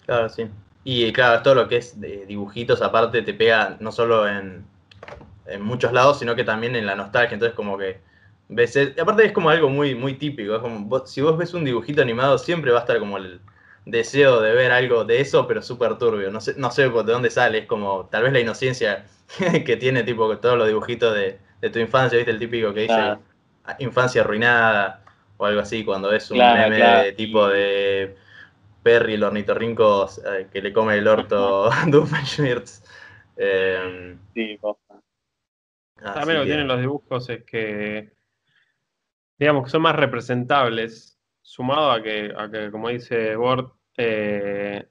S1: Claro, sí. Y claro, todo lo que es dibujitos aparte te pega no solo en, en muchos lados, sino que también en la nostalgia. Entonces, como que ves. Y aparte, es como algo muy, muy típico. Es como, si vos ves un dibujito animado, siempre va a estar como el deseo de ver algo de eso, pero súper turbio. No sé, no sé de dónde sale. Es como, tal vez la inocencia que tiene, tipo, todos los dibujitos de, tu infancia, ¿viste? El típico que dice infancia arruinada o algo así, cuando ves un meme de tipo de. Perry, el ornitorrinco eh, que le come el orto Doofenshmirtz.
S2: Eh, sí, también lo que tienen los dibujos es que, digamos, que son más representables, sumado a que, a que como dice Bort, eh,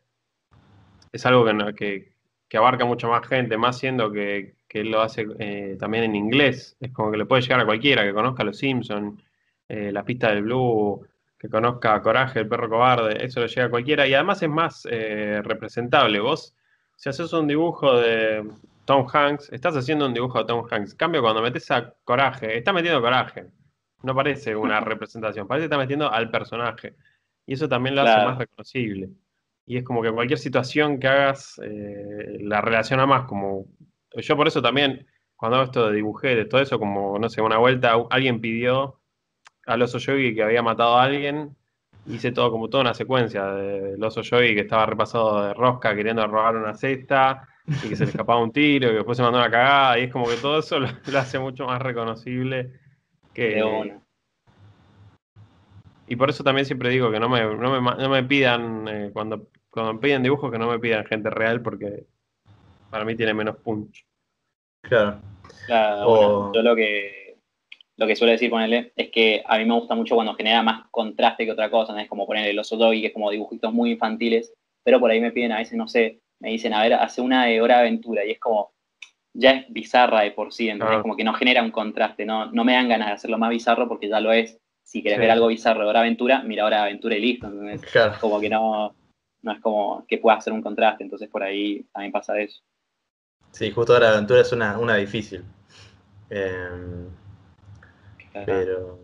S2: es algo que, que, abarca mucha más gente, más siendo que, que él lo hace eh, también en inglés. Es como que le puede llegar a cualquiera que conozca a Los Simpsons, eh, La pista del Blue, que conozca Coraje, el perro cobarde, eso le llega a cualquiera. Y además es más representable. Vos, si haces un dibujo de Tom Hanks, estás haciendo un dibujo de Tom Hanks. Cambio, cuando metes a Coraje, está metiendo Coraje. No parece una representación, parece que está metiendo al personaje. Y eso también lo hace más reconocible. Y es como que cualquier situación que hagas eh, la relaciona más. Como yo por eso también, cuando hago esto de dibujé, de todo eso, como, no sé, una vuelta, alguien pidió al oso yogi que había matado a alguien. Hice todo como toda una secuencia del oso yogi que estaba repasado de rosca queriendo robar una cesta y que se le escapaba un tiro, y después se mandó una cagada, y es como que todo eso lo, hace mucho más reconocible que... Y por eso también siempre digo que no me, no me, pidan, eh, cuando, cuando me piden dibujos, que no me pidan gente real, porque para mí tiene menos punch.
S1: Claro.
S3: claro yo lo que, lo que suelo decir, ponerle, es que a mí me gusta mucho cuando genera más contraste que otra cosa, ¿no? es como ponerle los y que es como dibujitos muy infantiles, pero por ahí me piden a veces, no sé, me dicen, a ver, hace una de hora aventura, y es como, ya es bizarra de por sí, entonces como que no genera un contraste, no, no me dan ganas de hacerlo más bizarro porque ya lo es. Si quieres ver algo bizarro de hora aventura, mira hora aventura y listo, entonces como que no, no es como que pueda hacer un contraste, entonces por ahí también pasa eso.
S1: Sí, justo ahora aventura es una, una difícil. Em, pero,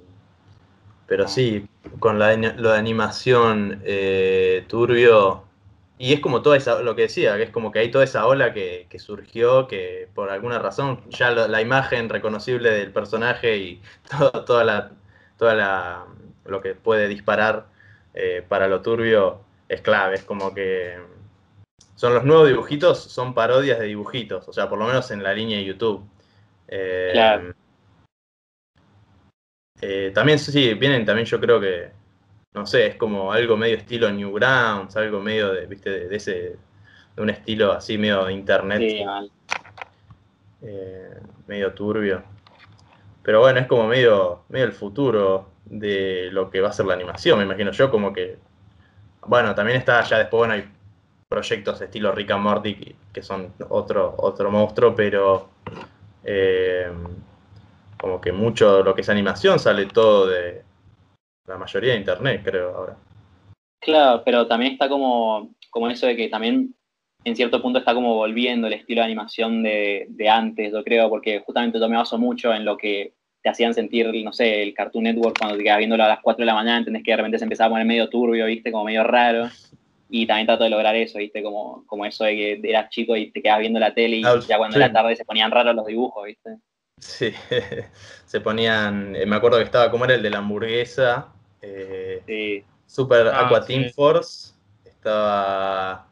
S1: pero sí, con la, lo de animación eh, turbio, y es como toda esa, lo que decía, que es como que hay toda esa ola que, surgió, que por alguna razón ya la, imagen reconocible del personaje y todo, toda la, toda la, lo que puede disparar eh, para lo turbio es clave, es como que son los nuevos dibujitos, son parodias de dibujitos, o sea, por lo menos en la línea de YouTube. Eh, claro. Eh, también sí, vienen también yo creo que no sé, es como algo medio estilo Newgrounds, algo medio de, ¿viste? de, ese, de un estilo así medio de internet. Sí, eh, medio turbio. Pero bueno, es como medio, medio el futuro de lo que va a ser la animación, me imagino yo, como que. Bueno, también está ya después, bueno, hay proyectos de estilo Rick and Morty que, son otro, otro monstruo, pero eh, como que mucho de lo que es animación sale todo de, la mayoría de internet, creo, ahora.
S3: Claro, pero también está como, como eso de que también en cierto punto está como volviendo el estilo de animación de, antes, yo creo, porque justamente yo me baso mucho en lo que te hacían sentir, no sé, el Cartoon Network cuando te quedas viéndolo a las 4 de la mañana, entendés que de repente se empezaba a poner medio turbio, viste, como medio raro. Y también trato de lograr eso, viste, como, como eso de que eras chico y te quedabas viendo la tele y ya cuando era tarde se ponían raros los dibujos, viste.
S1: Sí, se ponían, eh, me acuerdo que estaba, como era el de la hamburguesa? Eh, Super ah, Aqua Team Force, estaba,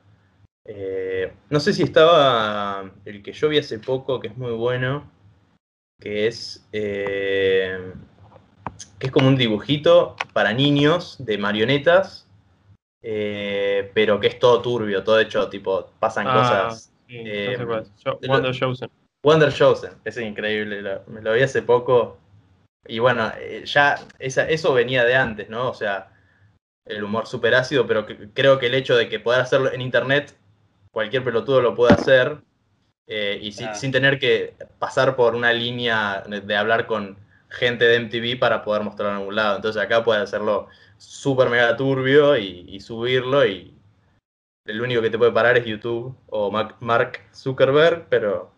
S1: eh, no sé si estaba el que yo vi hace poco, que es muy bueno, que es, que es como un dibujito para niños de marionetas, pero que es todo turbio, todo hecho, tipo, pasan ah, cosas.
S2: Wonder Chosen.
S1: Wonder Chosen, es increíble, me lo vi hace poco. Y bueno, eh, ya eso venía de antes, ¿no? O sea, el humor súper ácido, pero creo que el hecho de que poder hacerlo en internet, cualquier pelotudo lo puede hacer, eh, y sin tener que pasar por una línea de, hablar con gente de MTV para poder mostrarlo en algún lado. Entonces acá puede hacerlo súper mega turbio y, subirlo y el único que te puede parar es YouTube o Mark Zuckerberg, pero...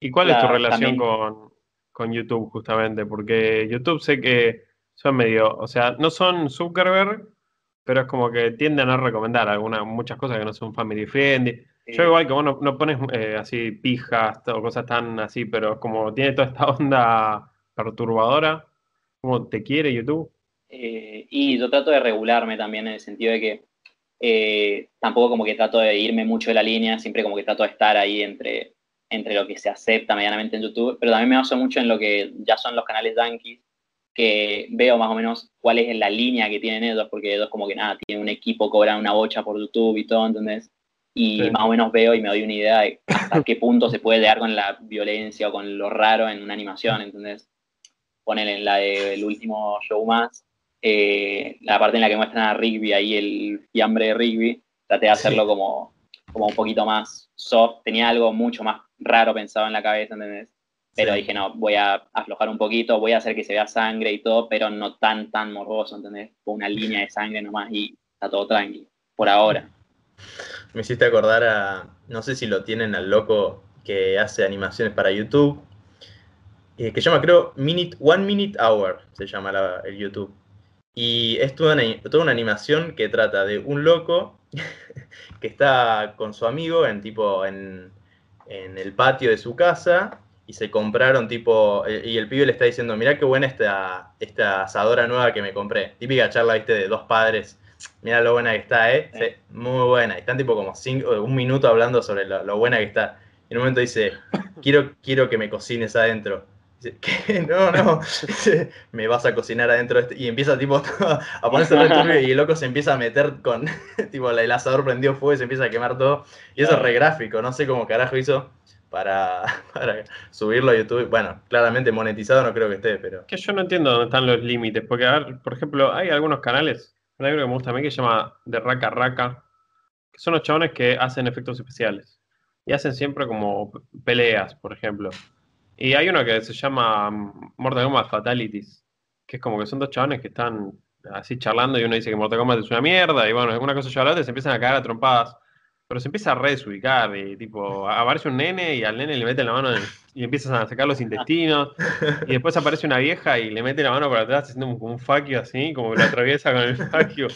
S2: ¿Y cuál es tu relación con, con YouTube justamente? Porque YouTube sé que son medio, o sea, no son Zuckerberg, pero es como que tienden a recomendar algunas, muchas cosas que no son family friendly. Yo igual que vos no, pones eh, así pijas o cosas tan así, pero como tiene toda esta onda perturbadora, ¿cómo te quiere YouTube?
S3: Eh, y yo trato de regularme también en el sentido de que eh, tampoco como que trato de irme mucho de la línea, siempre como que trato de estar ahí entre, entre lo que se acepta medianamente en YouTube, pero también me baso mucho en lo que ya son los canales yankees, que veo más o menos cuál es la línea que tienen ellos, porque ellos como que nada, tienen un equipo, cobran una bocha por YouTube y todo, ¿entendés? Y más o menos veo y me doy una idea de hasta qué punto se puede llegar con la violencia o con lo raro en una animación, ¿entendés? Ponen en la del último show más, eh, la parte en la que muestran a Rigby, ahí el fiambre de Rigby, traté de hacerlo como, como un poquito más soft, tenía algo mucho más raro pensado en la cabeza, ¿entendés? Pero dije, no, voy a aflojar un poquito, voy a hacer que se vea sangre y todo, pero no tan, tan morboso, ¿entendés? Con una línea de sangre nomás y está todo tranquilo, por ahora.
S1: Me hiciste acordar a, no sé si lo tienen al loco que hace animaciones para YouTube, eh, que se llama, creo, Minute, One Minute Hour, se llama el YouTube. Y es toda una, toda una animación que trata de un loco que está con su amigo en tipo en, en el patio de su casa y se compraron tipo, y el pibe le está diciendo, mirá qué buena esta, esta asadora nueva que me compré. Típica charla, viste, de dos padres. Mirá lo buena que está, ¿eh? muy buena. Y están tipo como cinco, un minuto hablando sobre lo, buena que está. Y en un momento dice, quiero, quiero que me cocines adentro. ¿qué? No, no. me vas a cocinar adentro. Este-". Y empieza tipo a ponerse re y el loco se empieza a meter con, tipo, el asador prendió fuego y se empieza a quemar todo. Y eso es re gráfico, no sé cómo carajo hizo para, subirlo a YouTube. Bueno, claramente monetizado no creo que esté, pero.
S2: Que yo no entiendo dónde están los límites, porque, a ver, por ejemplo, hay algunos canales, hay uno que me gusta a mí que se llama De Raka Raka, que son los chabones que hacen efectos especiales. Y hacen siempre como peleas, por ejemplo. Y hay uno que se llama Mortal Kombat Fatalities, que es como que son dos chabones que están así charlando y uno dice que Mortal Kombat es una mierda, y bueno, alguna cosa ya y se empiezan a caer a trompadas pero se empieza a redesubicar y tipo, aparece un nene y al nene le mete la mano y empiezan a sacar los intestinos y después aparece una vieja y le mete la mano para atrás haciendo como un faquio así, como que lo atraviesa con el faquio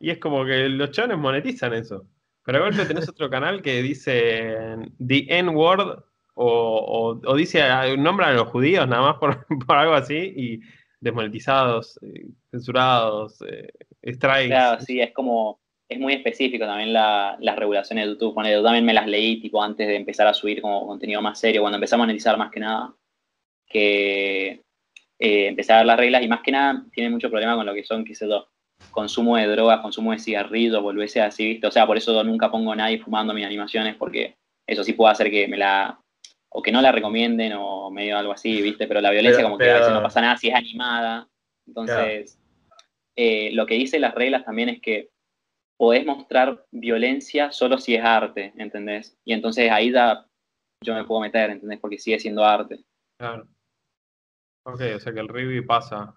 S2: y es como que los chones monetizan eso. Pero a golpe tenés otro canal que dice The N-Word o, o, dice, nombra a los judíos nada más por, por algo así y desmonetizados, eh, censurados, eh, strikes.
S3: Claro, sí, es como es muy específico también las regulaciones de YouTube. Bueno, yo también me las leí tipo antes de empezar a subir como contenido más serio, cuando empezamos a monetizar más que nada, que eh, empecé a ver las reglas y más que nada tiene mucho problema con lo que son, qué sé yo, consumo de drogas, consumo de cigarrillos, volverse así, ¿viste? O sea, por eso yo nunca pongo a nadie fumando mis animaciones, porque eso sí puede hacer que me la... o que no la recomienden o medio algo así, ¿viste? Pero la violencia como que a veces no pasa nada si es animada. Entonces, eh, lo que dice las reglas también es que podés mostrar violencia solo si es arte, ¿entendés? Y entonces ahí ya yo me puedo meter, ¿entendés? Porque sigue siendo arte.
S2: Claro. Ok, o sea que el rugby pasa,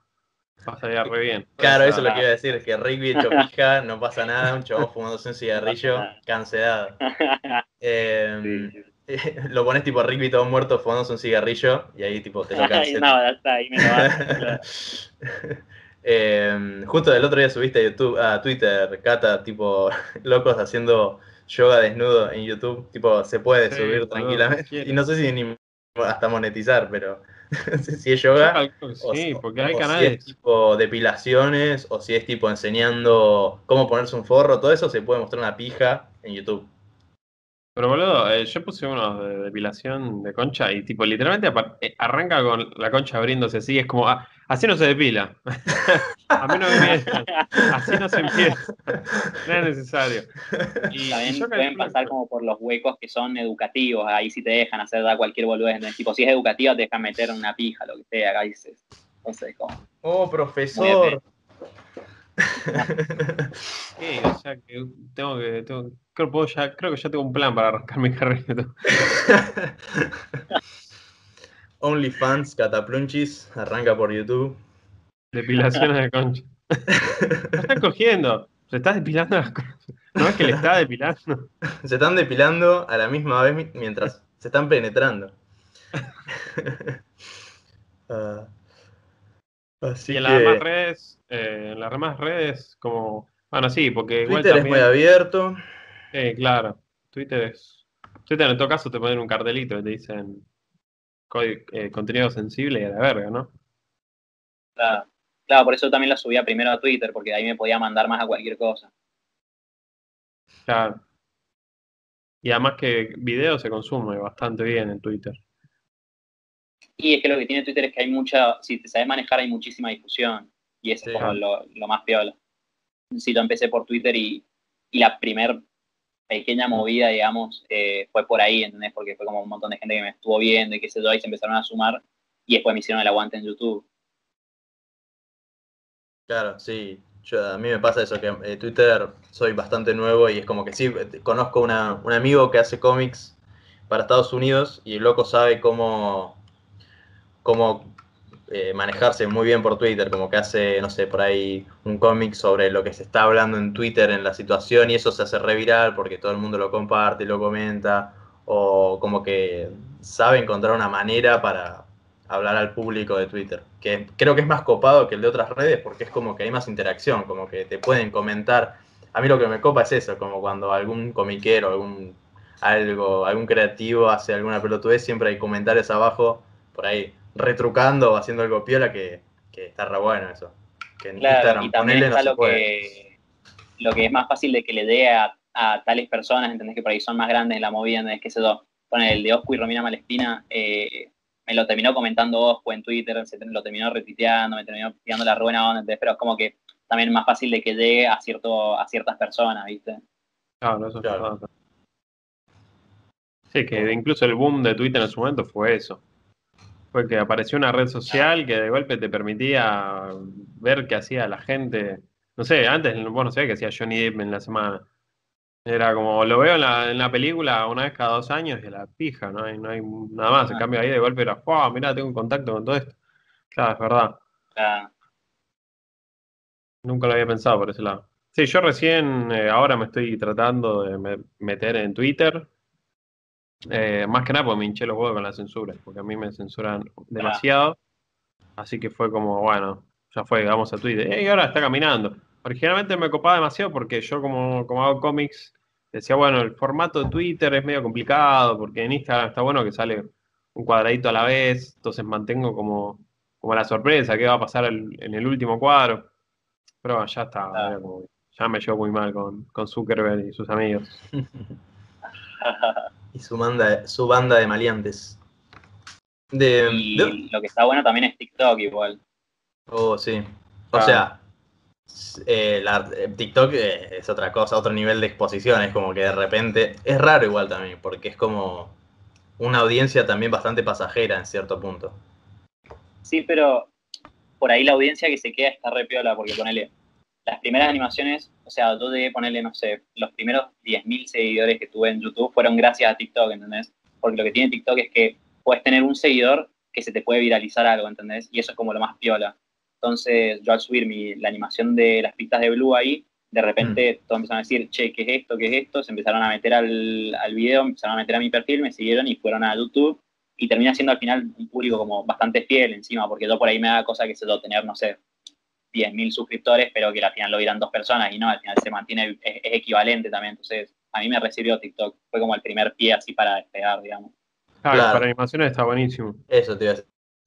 S2: pasa ya re bien.
S1: Claro, eso es lo que iba a decir, que rugby hecho pija, no pasa nada, un chavo fumándose un cigarrillo, cancelado. Em, lo pones tipo rugby todo muerto fumándose un cigarrillo y ahí tipo te lo no, ya está, ahí me lo vas. Em, justo el otro día subiste a YouTube, a Twitter, Cata, tipo, locos haciendo yoga desnudo en YouTube, tipo, se puede subir tranquilamente. Y no sé si ni hasta monetizar, pero si es yoga.
S2: Sí, porque hay canales.
S1: Si es tipo depilaciones, o si es tipo enseñando cómo ponerse un forro, todo eso se puede mostrar una pija en YouTube.
S2: Pero boludo, eh, yo puse uno de depilación de concha y tipo literalmente eh, arranca con la concha abriéndose así, es como, ah, así no se depila. a mí no me Así no se empieza. No es necesario.
S3: Y, También pueden pasar como por los huecos que son educativos, ahí sí te dejan hacer cualquier boludez. tipo, si es educativa te dejan meter una pija, lo que sea, acá dices. Entonces, como...
S1: Oh, profesor.
S2: Sí, o sea que tengo que. Tengo, creo, puedo ya, creo que ya tengo un plan para arrancar mi carrera.
S1: OnlyFans, Cataplunchis, arranca por YouTube.
S2: Depilaciones de concha. No está cogiendo, se está depilando las cosas. No es que le está depilando.
S1: Se están depilando a la misma vez mi- mientras se están penetrando. Ah, así
S2: y en
S1: que
S2: las demás redes, eh, en las demás redes, como. Bueno, sí, porque igual
S1: Twitter es
S2: también.
S1: muy abierto.
S2: Sí, claro. Twitter es. Twitter en todo caso te ponen un cartelito y te dicen eh, contenido sensible y a la verga, ¿no?
S3: Claro. Claro, por eso también lo subía primero a Twitter, porque de ahí me podía mandar más a cualquier cosa.
S2: Claro. Y además que video se consume bastante bien en Twitter.
S3: Y es que lo que tiene Twitter es que hay mucha, si te sabes manejar, hay muchísima difusión. Y eso
S1: Sí.
S3: es como lo, lo más piola. Sí, yo empecé por Twitter y, y la primer pequeña movida, digamos, eh, fue por ahí, ¿entendés? Porque fue como un montón de gente que me estuvo viendo y qué sé yo, y se empezaron a sumar. Y después me hicieron el aguante en YouTube.
S1: Claro, sí. Yo, a mí me pasa eso, que eh, Twitter soy bastante nuevo y es como que sí, conozco una, un amigo que hace cómics para Estados Unidos y el loco sabe cómo, cómo eh, manejarse muy bien por Twitter, como que hace, no sé, por ahí un cómic sobre lo que se está hablando en Twitter en la situación y eso se hace reviral porque todo el mundo lo comparte, lo comenta, o como que sabe encontrar una manera para hablar al público de Twitter, que creo que es más copado que el de otras redes porque es como que hay más interacción, como que te pueden comentar. A mí lo que me copa es eso, como cuando algún comiquero, algún algo, algún creativo hace alguna pelotudez, siempre hay comentarios abajo por ahí retrucando o haciendo algo piola que, que está re bueno eso. Que en
S3: Claro,
S1: Instagram
S3: y también
S1: ponele no
S3: está
S1: se
S3: lo que, lo que es más fácil de que le dé a, a tales personas, ¿entendés? Que por ahí son más grandes en la movida, ¿entendés? Que sé yo, con el de Oscu y Romina Malespina, eh, me lo terminó comentando Oscu en Twitter, se lo terminó retuiteando, me terminó tirando la buena onda, ¿entendés? Pero es como que también es más fácil de que llegue a, cierto, a ciertas personas, ¿viste?
S2: Claro, eso es
S1: Claro.
S2: verdad. Sí, que incluso el boom de Twitter en su momento fue eso. Fue que apareció una red social que de golpe te permitía ver qué hacía la gente. No sé, antes, bueno, no sé qué hacía Johnny Depp en la semana. Era como, lo veo en la, en la película una vez cada dos años y a la pija, no hay, no hay nada más. En
S3: Ah.
S2: cambio ahí de golpe era, wow, mirá, tengo un contacto con todo esto. Claro, es verdad.
S3: O sea,
S2: Nunca lo había pensado por ese lado. Sí, yo recién, eh, ahora me estoy tratando de me- meter en Twitter. Eh, más que nada porque me hinché los huevos con la censura, porque a mí me censuran demasiado. Así que fue como, bueno, ya fue, vamos a Twitter. Eh, y ahora está caminando. Originalmente me copaba demasiado porque yo como, como hago cómics, decía, bueno, el formato de Twitter es medio complicado, porque en Instagram está bueno que sale un cuadradito a la vez, entonces mantengo como, como la sorpresa, qué va a pasar el- en el último cuadro. Pero bueno, ya está,
S3: Ah.
S2: como- ya me llevo muy mal con, con Zuckerberg y sus amigos.
S1: Y su banda, su banda de maleantes. De,
S3: y
S1: de-
S3: lo que está bueno también es TikTok igual.
S1: Oh, sí. O sea, eh, la- eh, TikTok eh, es otra cosa, otro nivel de exposición. Es como que de repente. Es raro igual también, porque es como una audiencia también bastante pasajera en cierto punto.
S3: Sí, pero por ahí la audiencia que se queda está re piola, porque ponele, las primeras animaciones, o sea, yo de ponerle, no sé, los primeros 10.000 seguidores que tuve en YouTube fueron gracias a TikTok, ¿entendés? Porque lo que tiene TikTok es que puedes tener un seguidor que se te puede viralizar algo, ¿entendés? Y eso es como lo más piola. Entonces, yo al subir mi, la animación de las pistas de Blue ahí, de repente todos empezaron a decir, che, ¿qué es esto? ¿Qué es esto? Se empezaron a meter al, al video, empezaron a meter a mi perfil, me siguieron y fueron a YouTube y termina siendo al final un público como bastante fiel encima, porque yo por ahí me da cosa que se yo tener, no sé, 10.000 suscriptores, pero que al final lo vieran dos personas y no, al final se mantiene, es, es equivalente también. Entonces, a mí me recibió TikTok, fue como el primer pie así para despegar, digamos.
S2: Claro,
S1: Claro.
S2: para animaciones está buenísimo.
S1: Eso te iba a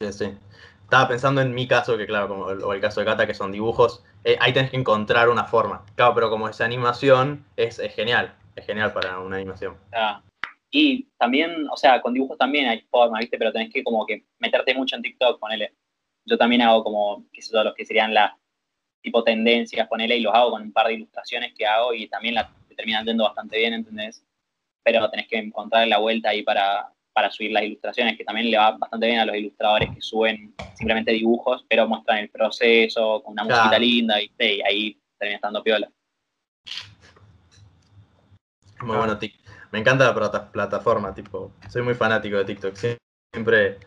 S1: decir, sí. Estaba pensando en mi caso, que claro, como el, o el caso de Cata, que son dibujos, eh, ahí tenés que encontrar una forma. Claro, pero como es animación, es, es genial. Es genial para una animación.
S3: Sea, y también, o sea, con dibujos también hay formas, ¿viste? Pero tenés que como que meterte mucho en TikTok, ponele. Yo también hago como, qué sé yo, los que serían las tipo tendencias, ponele, y los hago con un par de ilustraciones que hago y también la te terminan yendo bastante bien, ¿entendés? Pero tenés que encontrar la vuelta ahí para, para subir las ilustraciones, que también le va bastante bien a los ilustradores que suben simplemente dibujos, pero muestran el proceso con una musiquita linda, ¿viste? Y ahí termina estando piola.
S1: Muy bueno, me encanta la plataforma, tipo, soy muy fanático de TikTok, siempre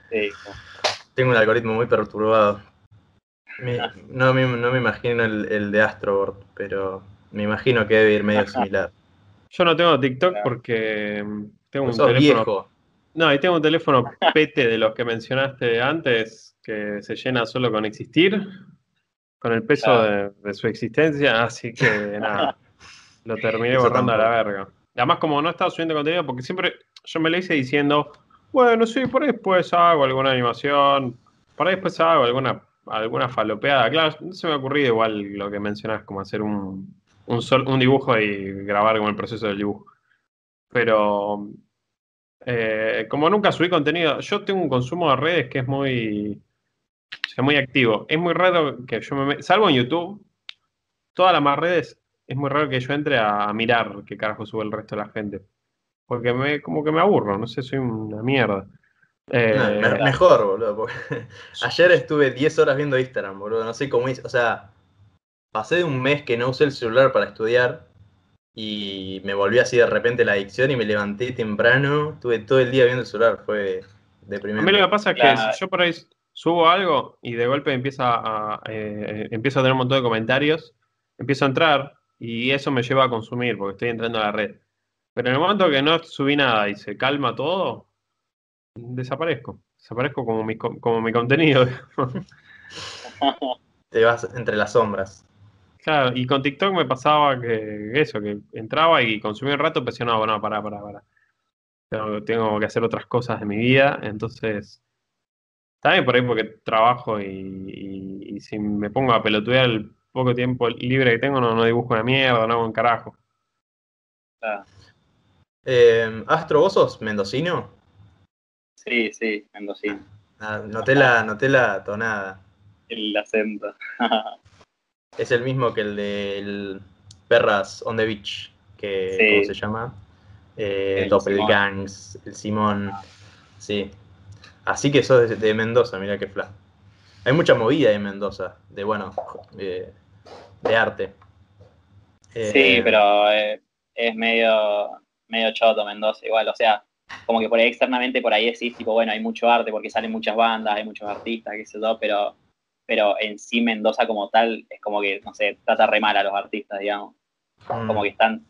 S1: tengo un algoritmo muy perturbado. no, me, no me imagino el, de Astroboard, pero me imagino que debe ir medio similar.
S2: Yo no tengo TikTok porque tengo un teléfono. Viejo. No, y tengo un teléfono pete de los que mencionaste antes, que se llena solo con existir, con el peso de, su existencia, así que nada, lo terminé borrando a la verga. Además, como no estaba subiendo contenido, porque siempre yo me lo hice diciendo, bueno, sí, por ahí después hago alguna animación, por ahí después hago alguna, alguna falopeada. Claro, no se me ha ocurrido igual lo que mencionas, como hacer un, un, dibujo y grabar como el proceso del dibujo. Pero eh, como nunca subí contenido, yo tengo un consumo de redes que es muy, muy activo. Es muy raro que yo me... Salvo en YouTube, todas las más redes es muy raro que yo entre a, mirar qué carajo sube el resto de la gente. Porque me, como que me aburro, no sé, soy una mierda.
S1: Eh, mejor, boludo. Ayer estuve 10 horas viendo Instagram, boludo. No sé cómo hice. O sea, pasé de un mes que no usé el celular para estudiar y me volví así de repente la adicción y me levanté temprano. Estuve todo el día viendo el celular. Fue deprimente.
S2: A mí lo que pasa es que si yo por ahí subo algo y de golpe empieza a, eh, empiezo a tener un montón de comentarios, empiezo a entrar y eso me lleva a consumir porque estoy entrando a la red. Pero en el momento que no subí nada y se calma todo, desaparezco. Desaparezco como mi, como mi contenido.
S1: Te vas entre las sombras.
S2: Claro, y con TikTok me pasaba que eso, que entraba y consumía un rato, pero no, bueno, para, para, para. Tengo, tengo, que hacer otras cosas de mi vida, entonces. También por ahí porque trabajo y, si me pongo a pelotudear el poco tiempo libre que tengo, no, no dibujo una mierda, no hago un carajo.
S1: Eh, Astro, ¿vos sos mendocino?
S3: Sí, sí, mendocino.
S1: Ah, noté, la, noté la tonada.
S3: El acento.
S1: es el mismo que el de Perras on the Beach, que ¿cómo se llama? Eh, el Doppelgangs, el Simón. Sí. Así que sos de, Mendoza, mira qué fla. Hay mucha movida en Mendoza, de bueno, eh, de arte.
S3: sí, eh, pero es medio, medio choto Mendoza igual, o sea, como que por ahí externamente por ahí decís, tipo, bueno, hay mucho arte porque salen muchas bandas, hay muchos artistas, qué sé yo, pero pero en sí Mendoza como tal es como que, no sé, trata re mal a los artistas, digamos. Mm. Como que están,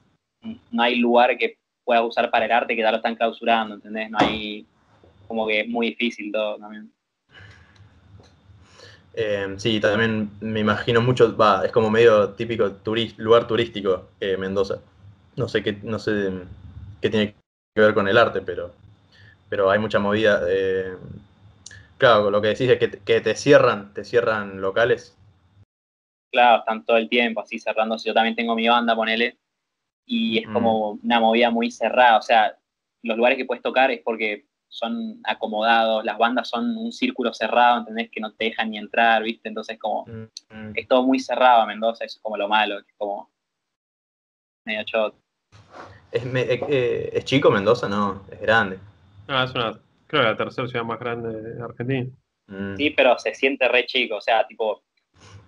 S3: no hay lugar que pueda usar para el arte que ya lo están clausurando, ¿entendés? No hay, como que es muy difícil todo también.
S1: Eh, sí, también me imagino mucho, va, es como medio típico lugar turístico eh, Mendoza. No sé qué, no sé qué tiene que ver con el arte, pero, pero hay mucha movida. Eh, Claro, lo que decís es que, te cierran, te cierran locales.
S3: Claro, están todo el tiempo así cerrando. Yo también tengo mi banda, ponele, y es como una movida muy cerrada. O sea, los lugares que puedes tocar es porque son acomodados, las bandas son un círculo cerrado, ¿entendés? Que no te dejan ni entrar, ¿viste? Entonces, como, es todo muy cerrado Mendoza, eso es como lo malo, es como medio chot.
S1: ¿Es, eh, ¿Es chico Mendoza? No, es grande.
S2: Ah, es una Creo que la tercera ciudad más grande de Argentina.
S3: Mm. Sí, pero se siente re chico, o sea, tipo,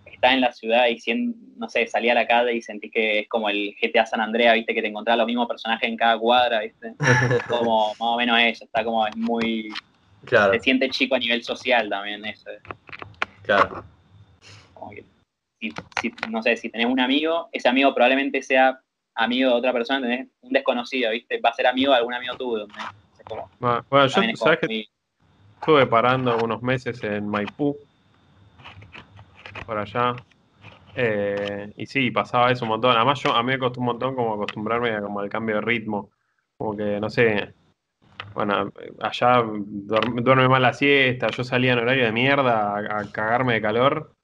S3: está en la ciudad y, no sé, salí a la calle y sentí que es como el GTA San Andrea, viste, que te encontrás los mismos personajes en cada cuadra, viste. como más o menos eso, está como, es muy... Claro. Se siente chico a nivel social también, eso.
S1: Claro.
S3: Como que, si, no sé, si tenés un amigo, ese amigo probablemente sea amigo de otra persona, tenés un desconocido, viste, va a ser amigo de algún amigo tuyo. ¿no?
S2: bueno, yo, ¿sabes que Estuve parando unos meses en Maipú, por allá. Eh, y sí, pasaba eso un montón. Además, yo, a mí me costó un montón como acostumbrarme a, como al cambio de ritmo. Como que, no sé, bueno, allá duerme, mal la siesta, yo salía en horario de mierda a, cagarme de calor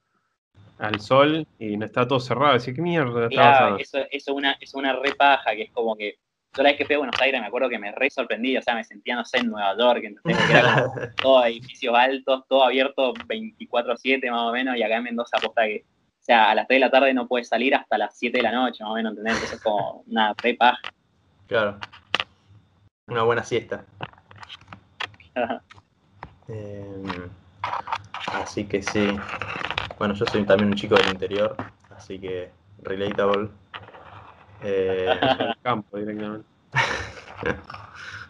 S2: al sol y no está todo cerrado. Decía, ¿qué mierda
S3: está Eso, eso, una, es una repaja que es como que yo la vez que fui a Buenos Aires me acuerdo que me re sorprendí, o sea, me sentía, no sé, en Nueva York, entonces era como todo edificios altos, todo abierto 24-7 más o menos, y acá en Mendoza aposta que, o sea, a las 3 de la tarde no puedes salir hasta las 7 de la noche, más o menos, ¿entendés? Entonces es como una re
S1: Claro. Una buena siesta. Em, así que sí. Bueno, yo soy también un chico del interior, así que relatable.
S2: Eh, campo directamente.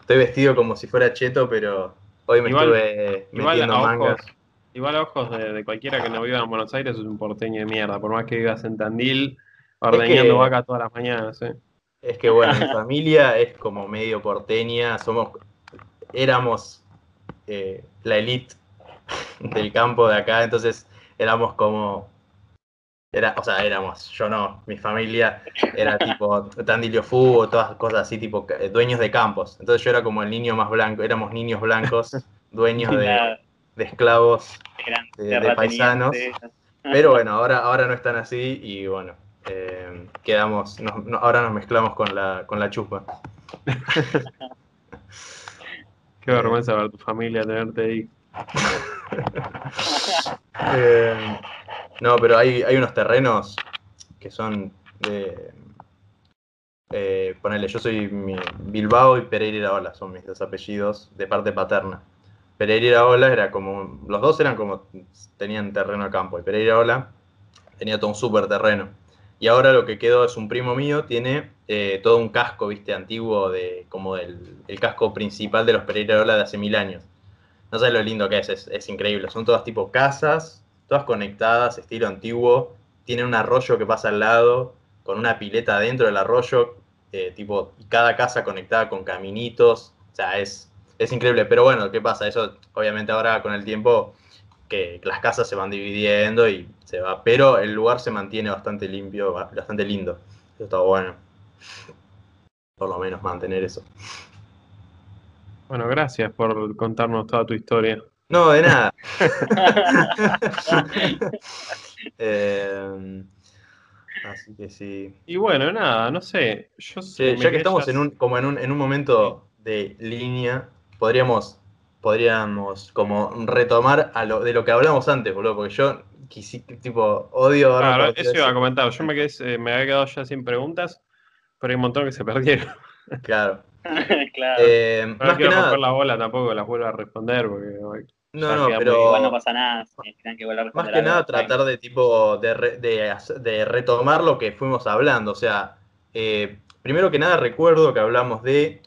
S1: Estoy vestido como si fuera cheto, pero hoy me estuve metiendo mangas.
S2: igual a ojos de, cualquiera que no viva en Buenos Aires es un porteño de mierda, por más que vivas en Tandil, ordeñando vaca todas las mañanas. ¿eh?
S1: Es que bueno, mi familia es como medio porteña, somos, éramos eh, la elite del campo de acá, entonces éramos como era, o sea, éramos, yo no, mi familia era tipo Tandilio Fu o todas cosas así, tipo eh, dueños de campos. Entonces yo era como el niño más blanco, éramos niños blancos, dueños de, esclavos, de, paisanos. Pero bueno, ahora, ahora no están así y bueno, eh, quedamos, ahora nos mezclamos con la, con la chupa.
S2: Qué vergüenza ver tu familia tenerte ahí.
S1: eh, no, pero hay, hay unos terrenos que son de. Eh, ponele, yo soy Bilbao y Pereira Iraola, son mis dos apellidos de parte paterna. Pereira Iraola era como. Los dos eran como. tenían terreno a campo. Y Pereira Iraola tenía todo un súper terreno. Y ahora lo que quedó es un primo mío, tiene eh, todo un casco, viste, antiguo, de como el, el casco principal de los Pereira Iraola de hace mil años. No sabes lo lindo que es, es, increíble. Son todas tipo casas, todas conectadas, estilo antiguo. Tiene un arroyo que pasa al lado, con una pileta dentro del arroyo, eh, tipo, cada casa conectada con caminitos. O sea, es, es increíble. Pero bueno, ¿qué pasa? Eso, obviamente, ahora con el tiempo, que las casas se van dividiendo y se va. Pero el lugar se mantiene bastante limpio, bastante lindo. Eso está bueno. Por lo menos mantener eso.
S2: Bueno, gracias por contarnos toda tu historia.
S1: No, de nada. Em, así que sí.
S2: Y bueno, nada, no sé. Yo
S1: sé, ya que estamos en un, como en un, en un momento de línea, podríamos, podríamos como retomar a lo, de lo que hablamos antes, boludo, porque yo tipo, odio.
S2: Claro, eso iba a comentar. Yo me, quedé, me había quedado ya sin preguntas, pero hay un montón que se perdieron.
S1: Claro.
S3: claro.
S2: Eh, más que nada, la bola tampoco las vuelvo a responder porque
S1: no, no, pero.
S3: no pasa nada.
S1: más que nada, tratar de tipo de, retomar lo que fuimos hablando. O sea, eh, primero que nada, recuerdo que hablamos de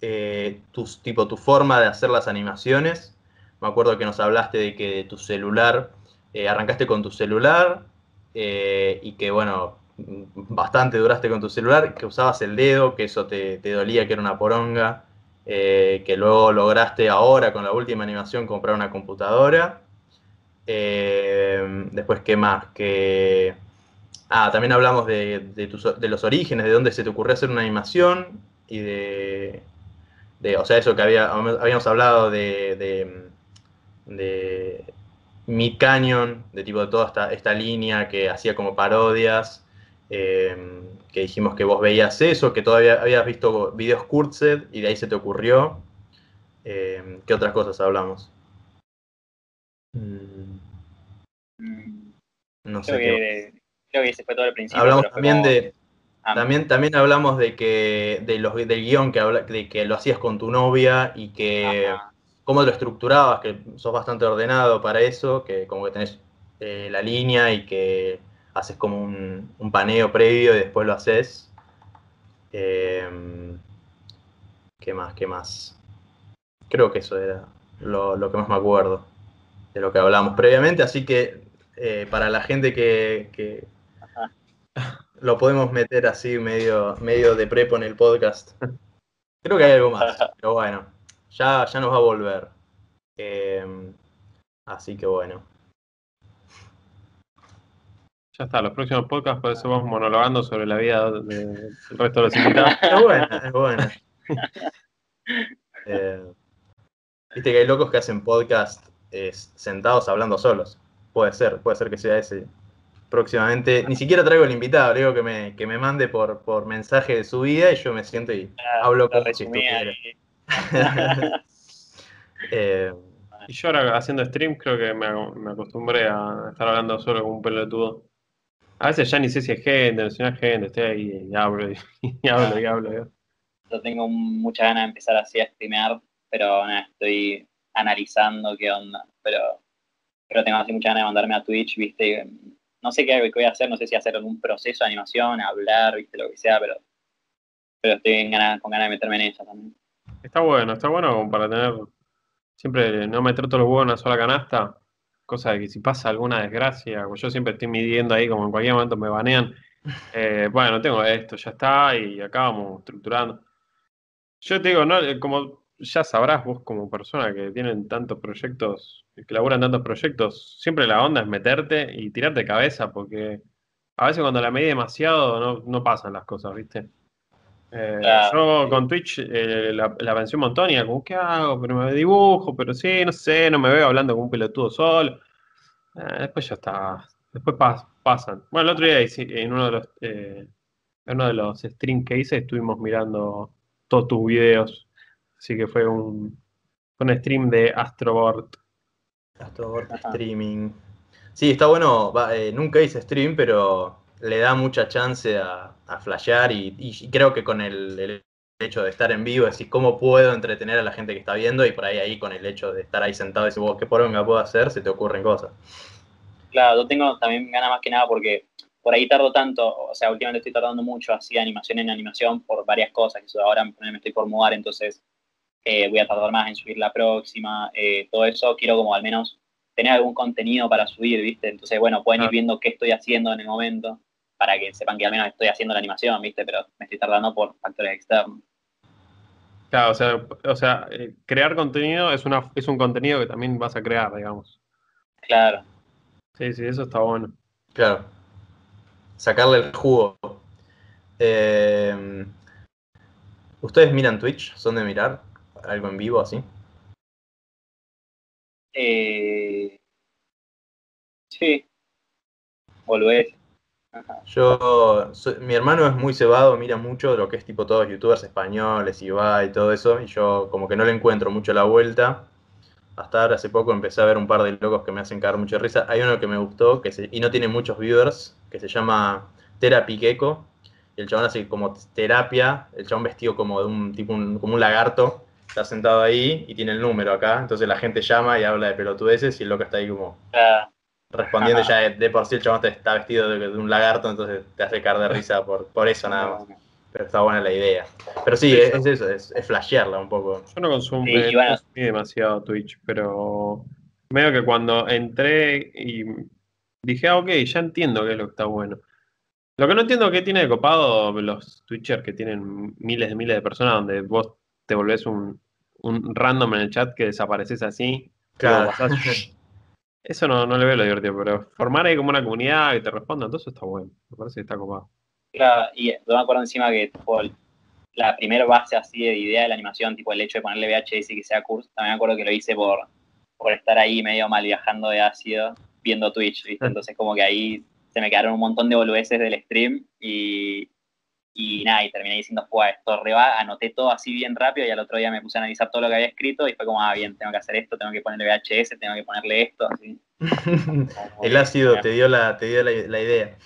S1: eh, tipo, tu forma de hacer las animaciones. Me acuerdo que nos hablaste de que tu celular, eh, arrancaste con tu celular y que, bueno, bastante duraste con tu celular, que usabas el dedo, que eso te, dolía, que era una poronga. Eh, que luego lograste ahora con la última animación comprar una computadora. Eh, después, ¿qué más? Que... Ah, también hablamos de, los orígenes, de dónde se te ocurrió hacer una animación y de... o sea, eso que había, habíamos hablado de, de, Mid Canyon, de tipo de toda esta, esta línea que hacía como parodias. Eh, que dijimos que vos veías eso, que todavía habías visto videos Kurtzed y de ahí se te ocurrió. Eh, ¿Qué otras cosas hablamos?
S3: Mm. No sé. qué... creo que ese fue todo el principio.
S1: Hablamos también de. Ah. También, también hablamos de que de los, del guion que, habla, de que lo hacías con tu novia y que cómo lo estructurabas, que sos bastante ordenado para eso, que como que tenés eh, la línea y que haces como un, paneo previo y después lo haces. Em, ¿Qué más? ¿Qué más? Creo que eso era lo, que más me acuerdo de lo que hablamos previamente, así que eh, para la gente que, lo podemos meter así medio, medio de prepo en el podcast. Creo que hay algo más, pero bueno, ya, ya nos va a volver. Em, así que bueno.
S2: Ya está, los próximos podcasts por eso vamos monologando sobre la vida del resto de los invitados.
S1: Es buena, es buena. Eh, viste que hay locos que hacen podcast sentados hablando solos. Puede ser, puede ser que sea ese. Próximamente, ni siquiera traigo el invitado, le digo que me, que me mande por, por mensaje de su vida y yo me siento y ah, hablo con si
S2: eh, y yo ahora haciendo stream creo que me, me acostumbré a estar hablando solo con un pelotudo. A veces ya ni sé si es gente, si no es gente, estoy ahí y hablo y, hablo y hablo.
S3: Yo tengo mucha ganas de empezar así a streamear, pero nada, estoy analizando qué onda, pero, pero tengo así mucha ganas de mandarme a Twitch, viste, no sé qué, voy a hacer, no sé si hacer algún proceso de animación, hablar, viste, lo que sea, pero, pero estoy con ganas de meterme en eso también.
S2: Está bueno, está bueno para tener, siempre no meter todos los huevos en una sola canasta, cosa de que si pasa alguna desgracia, yo siempre estoy midiendo ahí, como en cualquier momento me banean, eh, bueno, tengo esto, ya está, y acá vamos estructurando. Yo te digo, no, eh, como ya sabrás vos como persona que tienen tantos proyectos, que laburan tantos proyectos, siempre la onda es meterte y tirarte de cabeza, porque a veces cuando la medí demasiado no, no pasan las cosas, ¿viste? Eh, yo con Twitch eh, la, la pensé un montón y era como, ¿qué hago? Pero me dibujo, pero sí, no sé, no me veo hablando con un pelotudo solo. Eh, después ya está. Después pasan. Bueno, el otro día en uno de los en uno de los streams que hice estuvimos mirando todos tus videos. Así que fue un, un stream de Astroboard.
S1: Astroboard streaming. Sí, está bueno. nunca hice stream, pero le da mucha chance a, a flashear y, creo que con el, hecho de estar en vivo, decir cómo puedo entretener a la gente que está viendo y por ahí ahí con el hecho de estar ahí sentado y decir, vos, ¿qué poronga puedo hacer? Se te ocurren cosas.
S3: Claro, yo tengo también ganas más que nada porque por ahí tardo tanto, o sea, últimamente estoy tardando mucho así animación en animación por varias cosas, que ahora me estoy por mudar, entonces eh, voy a tardar más en subir la próxima, eh, todo eso, quiero como al menos tener algún contenido para subir, ¿viste? Entonces, bueno, pueden ir viendo qué estoy haciendo en el momento para que sepan que al menos estoy haciendo la animación, ¿viste? Pero me estoy tardando por factores externos.
S2: Claro, o sea, o sea eh, crear contenido es, una, es un contenido que también vas a crear, digamos.
S3: Claro.
S2: Sí, sí, eso está bueno.
S1: Claro. Sacarle el jugo. Eh, ¿Ustedes miran Twitch? ¿Son de mirar algo en vivo así?
S3: Eh, sí. Volvés.
S1: Yo, mi hermano es muy cebado, mira mucho lo que es tipo todos youtubers españoles y va y todo eso, y yo como que no le encuentro mucho la vuelta. Hasta ahora hace poco empecé a ver un par de locos que me hacen caer mucha risa. Hay uno que me gustó que y no tiene muchos viewers, que se llama Therapy Gecko. Y el chabón hace como terapia, el chabón vestido como de un tipo como un lagarto, está sentado ahí y tiene el número acá. Entonces la gente llama y habla de pelotudeces y el loco está ahí como respondiendo ya de, por sí el chabón está vestido de, un lagarto, entonces te hace caer de risa por, por eso nada más. Pero está buena la idea. Pero sí, es, eso, es, flashearla un poco.
S2: Yo no consumo demasiado Twitch, pero medio que cuando entré y dije, ah, ok, ya entiendo qué es lo que está bueno. Lo que no entiendo es qué tiene de copado los Twitchers que tienen miles de miles de personas donde vos te volvés un, un random en el chat que desapareces así. Claro. Eso no, no le veo lo divertido, pero formar ahí como una comunidad que te responda, entonces está bueno. Me parece que está copado.
S3: Claro, y yo me acuerdo encima que la primera base así de idea de la animación, tipo el hecho de ponerle VHS y que sea curso, también me acuerdo que lo hice por, por estar ahí medio mal viajando de ácido viendo Twitch, ¿viste? Entonces como que ahí se me quedaron un montón de boludeces del stream y, y nada, y terminé diciendo, pues esto reba, anoté todo así bien rápido y al otro día me puse a analizar todo lo que había escrito y fue como, ah, bien, tengo que hacer esto, tengo que ponerle VHS, tengo que ponerle esto, así.
S1: el ácido te dio la, te dio la, idea.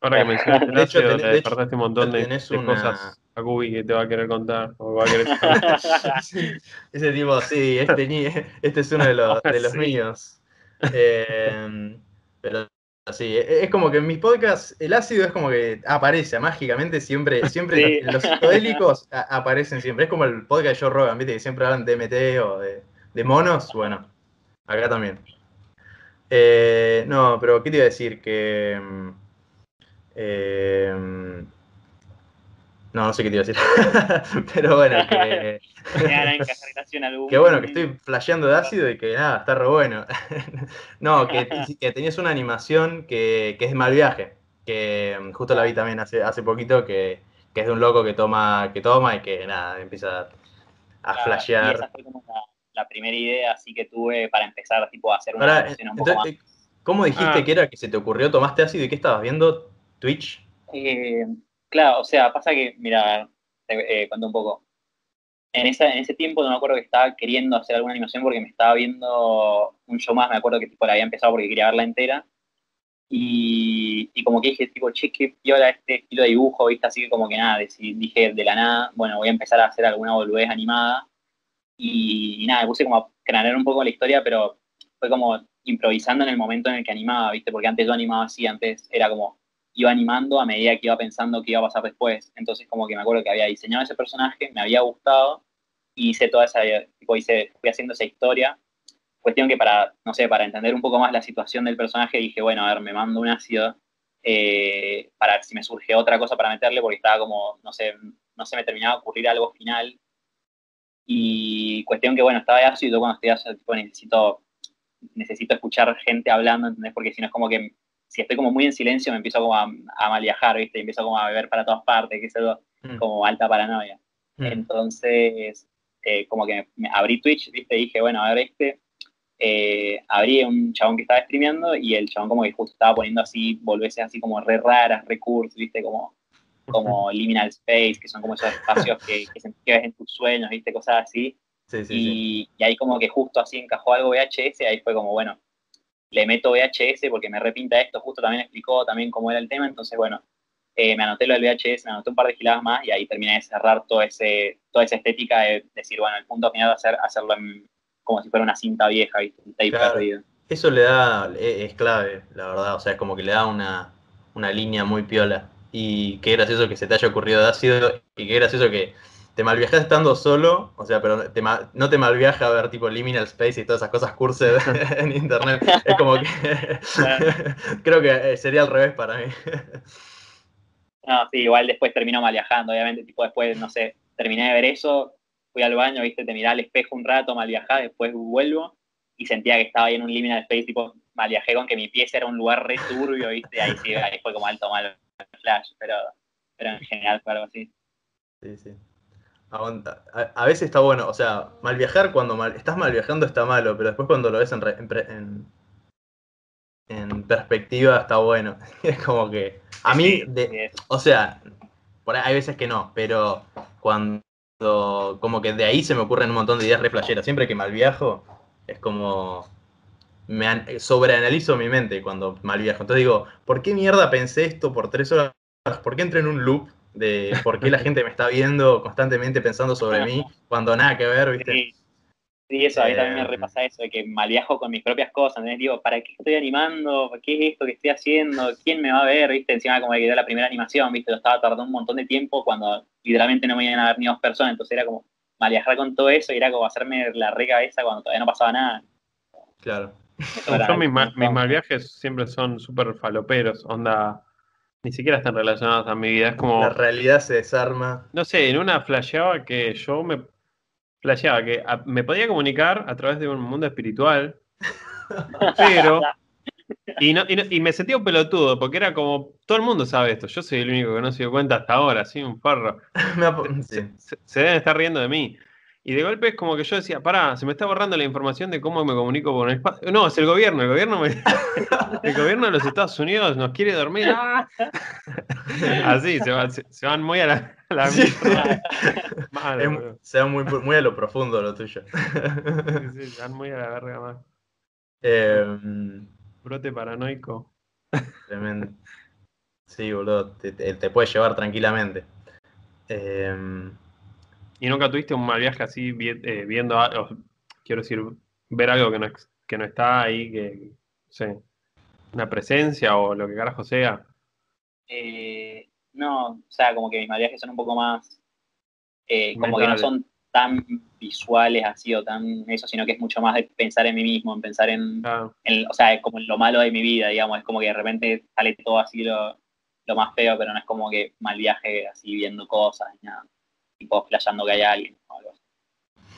S2: Ahora que mencionas el ácido, te despertaste un montón de, cosas a Gubi que te va a querer contar. O va a querer
S1: Ese tipo, sí, este, este es uno de los, de los míos. Eh, pero Sí, e, es como que en mis podcasts el ácido es como que aparece mágicamente siempre, siempre los, psicodélicos aparecen siempre. Es como el podcast de Joe Rogan, ¿viste? Que siempre hablan de MT o de, monos. Bueno, acá también. Eh, no, pero ¿qué te iba a decir? Que... Mm, eh, no, no sé qué te iba a decir. Pero bueno, que. que bueno, que estoy flasheando de ácido y que nada, está re bueno. no, que, que, tenías una animación que, que, es de mal viaje. Que mm, justo la vi también hace, hace poquito, que, que es de un loco que toma, que toma y que nada, empieza a flashear.
S3: esa fue como la, primera idea así que tuve para empezar tipo, a hacer una un poco más.
S1: ¿Cómo dijiste ah. que era que se te ocurrió? ¿Tomaste ácido y qué estabas viendo? ¿Twitch?
S3: Eh, Claro, o sea, pasa que, mira, te eh, cuento un poco. En, esa, en ese tiempo no me acuerdo que estaba queriendo hacer alguna animación porque me estaba viendo un show más, me acuerdo que tipo la había empezado porque quería verla entera. Y, y como que dije, tipo, che, qué piola este estilo de dibujo, ¿viste? Así que como que nada, dije de la nada, bueno, voy a empezar a hacer alguna boludez animada. Y, nada, me puse como a cranear un poco la historia, pero fue como improvisando en el momento en el que animaba, ¿viste? Porque antes yo animaba así, antes era como iba animando a medida que iba pensando qué iba a pasar después. Entonces como que me acuerdo que había diseñado ese personaje, me había gustado y hice toda esa, tipo, hice, fui haciendo esa historia. Cuestión que para, no sé, para entender un poco más la situación del personaje dije, bueno, a ver, me mando un ácido eh, para si me surge otra cosa para meterle porque estaba como, no sé, no se me terminaba de ocurrir algo final. Y cuestión que, bueno, estaba de ácido y yo cuando estoy ácido, tipo, necesito, necesito escuchar gente hablando, ¿entendés? Porque si no es como que si estoy como muy en silencio me empiezo como a, viajar, ¿viste? Y empiezo como a beber para todas partes, que es algo mm. como alta paranoia. Mm. Entonces, eh, como que me, abrí Twitch, ¿viste? Y dije, bueno, a ver, este, eh, abrí un chabón que estaba streameando y el chabón como que justo estaba poniendo así, volvese así como re raras, recursos, ¿viste? Como, como liminal space, que son como esos espacios que, que, ves en tus sueños, ¿viste? Cosas así. Sí, sí, y, y, ahí como que justo así encajó algo VHS, ahí fue como, bueno, le meto VHS porque me repinta esto, justo también explicó también cómo era el tema, entonces bueno, eh, me anoté lo del VHS, me anoté un par de giladas más y ahí terminé de cerrar todo ese, toda esa estética de decir, bueno, el punto final va a ser hacerlo como si fuera una cinta vieja, Un tape perdido.
S1: Eso le da, e, es clave, la verdad, o sea, es como que le da una, una línea muy piola. Y qué gracioso que se te haya ocurrido de ácido y qué gracioso que te malviajas estando solo, o sea, pero no te malviaja a ver tipo Liminal Space y todas esas cosas cursed en internet. Es como que creo que eh, sería al revés para mí.
S3: No, sí, igual después termino mal viajando, obviamente, tipo después, no sé, terminé de ver eso, fui al baño, viste, te miré al espejo un rato, mal viajé, después vuelvo y sentía que estaba ahí en un liminal space, tipo, mal viajé con que mi pieza era un lugar re turbio, viste, ahí sí, ahí fue como alto mal flash, pero, pero en general fue algo así.
S1: Sí, sí. A, veces está bueno, o sea, mal viajar cuando mal, estás mal viajando está malo, pero después cuando lo ves en, en, perspectiva está bueno. es como que a mí, o sea, por hay veces que no, pero cuando como que de ahí se me ocurren un montón de ideas re Siempre que mal viajo es como me sobreanalizo mi mente cuando mal viajo. Entonces digo, ¿por qué mierda pensé esto por tres horas? ¿Por qué entré en un loop de por qué la gente me está viendo constantemente pensando sobre mí cuando nada que ver, ¿viste?
S3: Sí, eso, a mí también me eh, repasa eso, de que mal viajo con mis propias cosas, ¿no? Digo, ¿para qué estoy animando? ¿Qué es esto que estoy haciendo? ¿Quién me va a ver? ¿Viste? Encima como que quedó la primera animación, ¿viste? Lo estaba tardando un montón de tiempo cuando literalmente no me iban a ver ni dos personas, entonces era como mal viajar con todo eso y era como hacerme la recabeza cuando todavía no pasaba nada.
S1: Claro.
S2: mis, mis mal viajes siempre son súper faloperos, onda ni siquiera están relacionadas a mi vida. Es como.
S1: La realidad se desarma.
S2: No sé, en una flasheaba que yo me. Flasheaba que me podía comunicar a través de un mundo espiritual. pero. Y, no, y, me sentía un pelotudo, porque era como. Todo el mundo sabe esto. Yo soy el único que no se dio cuenta hasta ahora, así un farro. se deben estar riendo de mí. Y de golpe es como que yo decía, pará, se me está borrando la información de cómo me comunico con el espacio. No, es el gobierno, el gobierno el gobierno de los Estados Unidos nos quiere dormir. Así, se, van muy a la, la
S1: se van muy, muy, a lo profundo lo tuyo.
S2: Sí, sí, se van muy a la verga más. Em, Brote paranoico.
S1: Tremendo. Sí, boludo, te, te, puede llevar tranquilamente. Eh,
S2: ¿Y nunca tuviste un mal viaje así eh, viendo, quiero decir, ver algo que no, que no está ahí, que, no sé, una presencia o lo que carajo sea?
S3: Eh, no, o sea, como que mis mal viajes son un poco más, eh, como que no son tan visuales así o tan eso, sino que es mucho más de pensar en mí mismo, en pensar en, en, o sea, como en lo malo de mi vida, digamos, es como que de repente sale todo así lo, lo más feo, pero no es como que mal viaje así viendo cosas, nada tipo flasheando que hay alguien o algo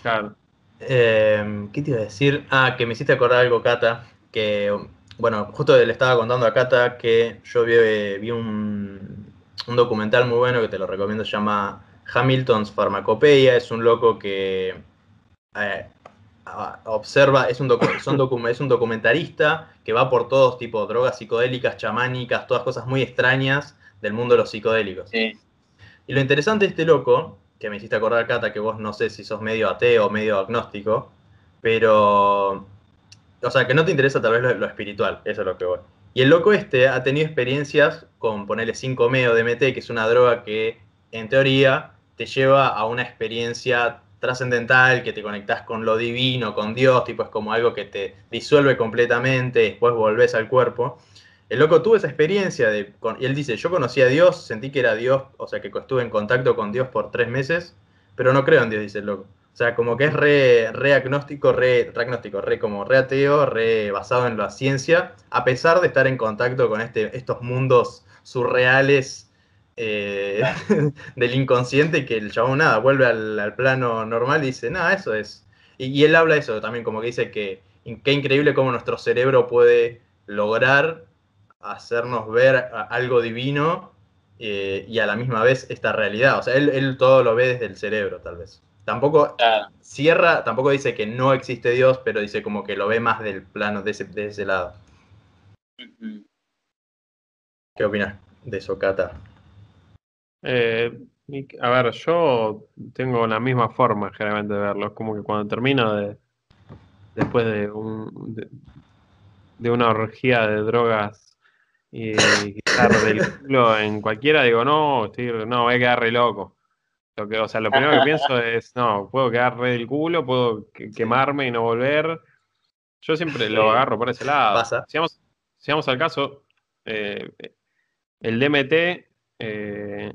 S2: Claro.
S1: Eh, ¿Qué te iba a decir? Ah, que me hiciste acordar algo, Cata, que, bueno, justo le estaba contando a Cata que yo vi, un, documental muy bueno que te lo recomiendo, se llama Hamilton's Pharmacopeia, es un loco que eh, observa, es un, es un documentarista que va por todos, tipo drogas psicodélicas, chamánicas, todas cosas muy extrañas del mundo de los psicodélicos. Y lo interesante de este loco que me hiciste acordar, Cata, que vos no sé si sos medio ateo o medio agnóstico, pero. O sea, que no te interesa tal vez lo, espiritual, eso es lo que voy. Y el loco este ha tenido experiencias con ponerle 5 meo DMT, que es una droga que, en teoría, te lleva a una experiencia trascendental, que te conectás con lo divino, con Dios, tipo es como algo que te disuelve completamente, después volvés al cuerpo. El loco tuvo esa experiencia de, y él dice, yo conocí a Dios, sentí que era Dios, o sea que estuve en contacto con Dios por tres meses, pero no creo en Dios, dice el loco. O sea, como que es re, re agnóstico, re, re re como re ateo, re basado en la ciencia, a pesar de estar en contacto con este, estos mundos surreales eh, del inconsciente que el chabón nada, vuelve al, plano normal y dice, nada, eso es. Y, él habla eso también, como que dice que qué increíble cómo nuestro cerebro puede lograr hacernos ver algo divino eh, y a la misma vez esta realidad. O sea, él, él todo lo ve desde el cerebro, tal vez. Tampoco cierra, tampoco dice que no existe Dios, pero dice como que lo ve más del plano, de ese, de ese lado. ¿Qué opinas de eso, Cata?
S2: Eh, a ver, yo tengo la misma forma generalmente de verlo. Es como que cuando termino de. Después de un. De, una orgía de drogas y estar del culo en cualquiera, digo, no, estoy, no, voy a quedar re loco. Lo que, o sea, lo primero que pienso es, no, puedo quedar re del culo, puedo quemarme y no volver. Yo siempre lo agarro por ese lado.
S1: Pasa.
S2: Si vamos, al caso, eh, el DMT, eh,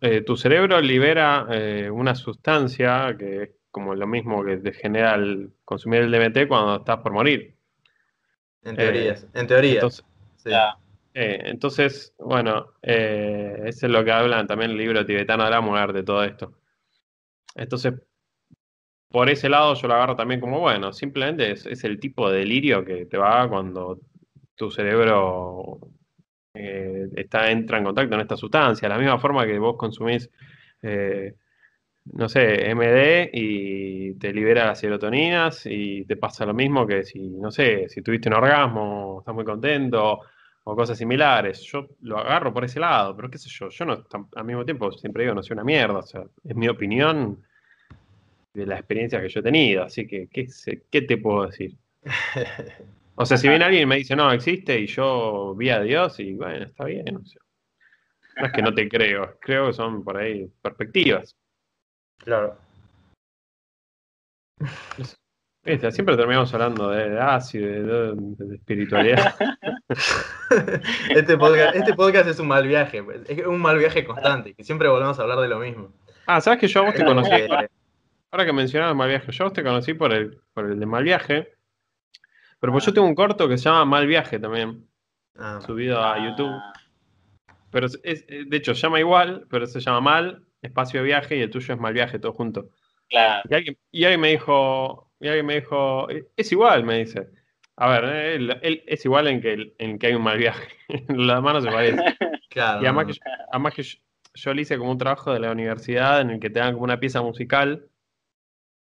S2: eh, tu, cerebro libera una sustancia que es como lo mismo que te genera el consumir el DMT cuando estás por morir.
S1: En teoría, en teoría.
S2: Eh, entonces, bueno, eh, eso es lo que hablan también el libro tibetano de la muerte, todo esto. Entonces, por ese lado yo lo agarro también como, bueno, simplemente es, el tipo de delirio que te va cuando tu cerebro eh, está, entra en contacto con esta sustancia. La misma forma que vos consumís, no sé, MD y te libera las serotoninas y te pasa lo mismo que si, no sé, si tuviste un orgasmo, estás muy contento o cosas similares. Yo lo agarro por ese lado, pero qué sé yo, yo no, al mismo tiempo siempre digo, no soy una mierda, o sea, es mi opinión de la experiencia que yo he tenido, así que, ¿qué, qué te puedo decir? O sea, si viene alguien y me dice, no, existe, y yo vi a Dios, y bueno, está bien, no es que no te creo, creo que son por ahí perspectivas.
S1: Claro.
S2: Siempre terminamos hablando de ácido, de, espiritualidad.
S1: este, podcast, este podcast es un mal viaje, pues. es un mal viaje constante, que siempre volvemos a hablar de lo mismo.
S2: Ah, ¿sabes que yo a vos te conocí? Ahora que mencionabas mal viaje, yo a vos te conocí por el, por el de mal viaje, pero pues yo tengo un corto que se llama Mal viaje también, ah. subido a YouTube. Pero es, de hecho, se llama igual, pero se llama Mal, Espacio de Viaje, y el tuyo es Mal Viaje, todo junto.
S3: Claro.
S2: Y alguien, y alguien me dijo, y alguien me dijo, es igual, me dice. A ver, él, es igual en que, en que hay un mal viaje. Las manos se parecen.
S1: Claro.
S2: Y además que, además que yo, le hice como un trabajo de la universidad en el que te dan como una pieza musical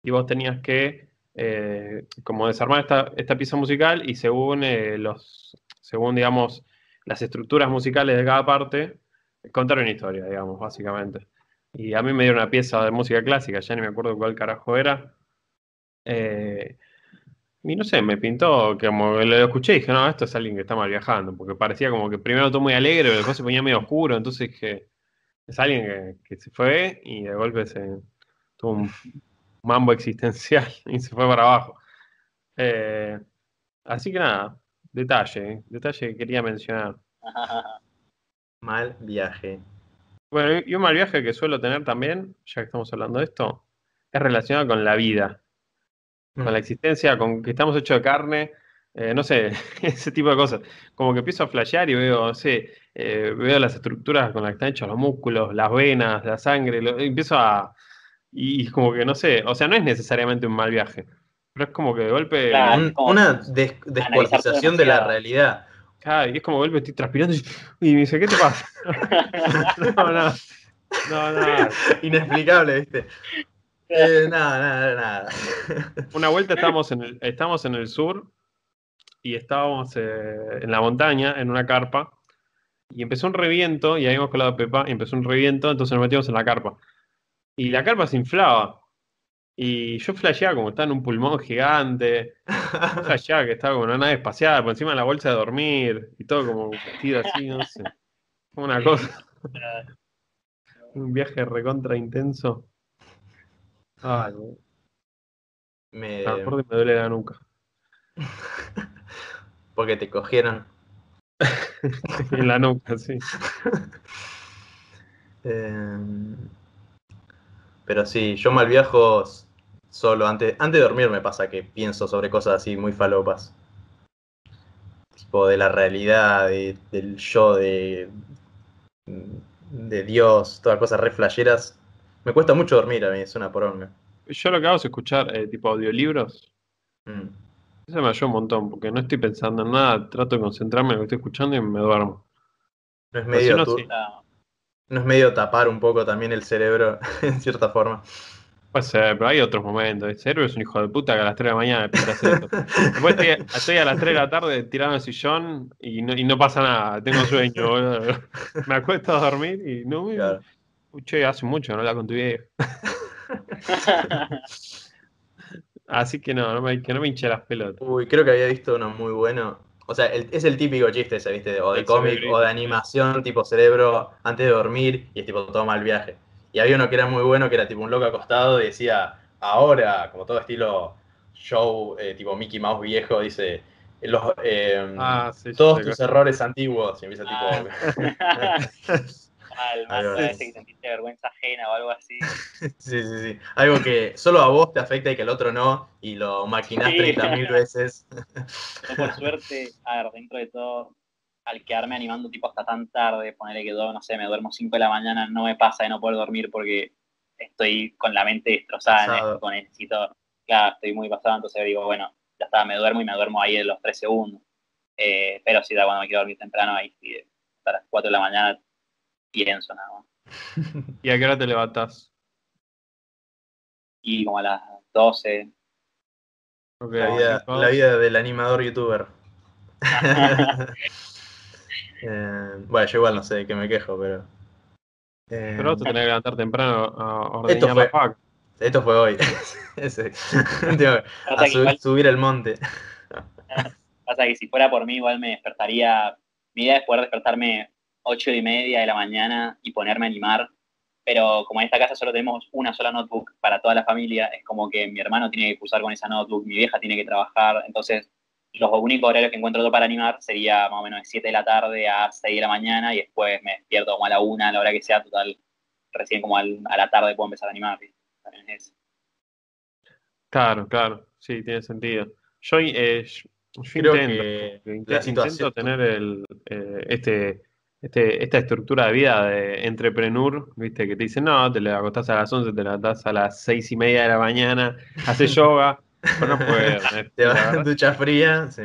S2: y vos tenías que eh, como desarmar esta, esta, pieza musical y según eh, los, según digamos, las estructuras musicales de cada parte, contar una historia, digamos, básicamente. Y a mí me dieron una pieza de música clásica, ya ni me acuerdo cuál carajo era, eh, y no sé, me pintó, como lo escuché y dije, no, esto es alguien que está mal viajando, porque parecía como que primero todo muy alegre, pero después se ponía medio oscuro, entonces dije, es alguien que, se fue y de golpe se tuvo un mambo existencial y se fue para abajo. Eh, así que nada, detalle, detalle que quería mencionar.
S1: Mal viaje.
S2: Bueno, y un mal viaje que suelo tener también, ya que estamos hablando de esto, es relacionado con la vida con la existencia, con que estamos hechos de carne, eh, no sé, ese tipo de cosas. Como que empiezo a flashear y veo, no sé, eh, veo las estructuras con las que están hechos los músculos, las venas, la sangre, empiezo a... Y, como que no sé, o sea, no es necesariamente un mal viaje, pero es como que de golpe...
S1: una descuartización de la realidad.
S2: Claro, y es como de golpe estoy transpirando y, me dice, ¿qué te pasa? no, no, no, no.
S1: Inexplicable, ¿viste? Eh, nada, nada, nada.
S2: Una vuelta estamos en el, estamos en el sur y estábamos eh, en la montaña, en una carpa, y empezó un reviento, y habíamos colado a Pepa, y empezó un reviento, entonces nos metimos en la carpa. Y la carpa se inflaba. Y yo flasheaba como estaba en un pulmón gigante. flasheaba que estaba como en una nave espacial, por encima de la bolsa de dormir, y todo como vestido así, no sé. Una cosa. un viaje recontra intenso. Ay,
S1: Me...
S2: me me duele la nuca.
S1: Porque te cogieron.
S2: en la nuca, sí.
S1: Eh, Pero sí, yo mal viajo solo. Antes, antes de dormir me pasa que pienso sobre cosas así muy falopas. Tipo de la realidad, de- del yo, de, de Dios, todas cosas re flasheras. Me cuesta mucho dormir a mí, es una poronga.
S2: Yo lo que hago es escuchar eh, tipo audiolibros.
S1: Mm.
S2: Eso me ayuda un montón, porque no estoy pensando en nada, trato de concentrarme en lo que estoy escuchando y me duermo.
S1: No es
S2: si
S1: medio
S2: no,
S1: tu-
S2: sí.
S1: No es medio tapar un poco también el cerebro, en cierta forma.
S2: Puede ser, pero hay otros momentos. El cerebro es un hijo de puta que a las 3 de la mañana me hacer esto. Después estoy, estoy a las 3 de la tarde tirado en el sillón y no, y no pasa nada, tengo sueño. boludo. Me acuesto a dormir y no me.
S1: Claro.
S2: Che, hace mucho no habla con tu viejo. Así que no, no me, que no me hinche las pelotas.
S1: Uy, creo que había visto uno muy bueno. O sea, el- es el típico chiste ese, ¿viste? O de cómic o de animación, tipo cerebro, antes de dormir, y es tipo todo mal viaje. Y había uno que era muy bueno, que era tipo un loco acostado y decía, ahora, como todo estilo show, eh, tipo Mickey Mouse viejo, dice, los, eh,
S2: Ah, sí,
S1: todos tus errores antiguos. Y empieza tipo...
S3: Mal,
S1: va.
S3: a veces que sentiste vergüenza ajena o algo así.
S1: sí, sí, sí. Algo que solo a vos te afecta y que al otro no, y lo maquinás
S3: Sí.
S1: 30.000 veces.
S3: Yo por suerte, a ver, dentro de todo, al quedarme animando tipo hasta tan tarde, ponerle que no sé, me duermo 5 de la mañana, no me pasa de no poder dormir porque estoy con la mente destrozada. ¿no? Tipo, necesito, claro, estoy muy pasado, entonces digo, bueno, ya está, me duermo y me duermo ahí en los 3 segundos. Eh, pero si da cuando me quiero dormir temprano, ahí sí, hasta las 4 de la mañana pienso nada más.
S2: ¿Y a qué hora te levantás?
S3: Y como a las 12,
S2: Ok,
S1: La vida,
S2: tipo,
S1: la vida del animador youtuber. Eh, bueno, yo igual no sé de qué me quejo, pero. eh,
S2: Pero vos te tenés que levantar temprano a
S1: Esto fue-
S2: la
S1: esto fue hoy. Ese. Tengo a
S3: igual-
S1: subir el monte.
S3: Pasa que si fuera por mí, igual me despertaría. Mi idea es poder despertarme ocho y media de la mañana y ponerme a animar. Pero como en esta casa solo tenemos una sola notebook para toda la familia, es como que mi hermano tiene que cursar con esa notebook, mi vieja tiene que trabajar. Entonces, los únicos horarios que encuentro yo para animar sería más o menos de 7 de la tarde a 6 de la mañana y después me despierto como a la una, a la hora que sea, total. Recién como al- a la tarde puedo empezar a animar. También es eso.
S2: Claro, claro, sí, tiene sentido. Yo, eh, yo, yo
S1: Creo
S2: intento,
S1: que la situación-
S2: intento tener el, eh, este, este, esta estructura de vida de entrepreneur, viste, que te dicen, no, te le acostás a las 11, te levantás a las 6 y media de la mañana, haces yoga, pero no puedo. ¿eh?
S1: Te
S2: la,
S1: vas en
S2: verdad,
S1: ducha fría. Sí.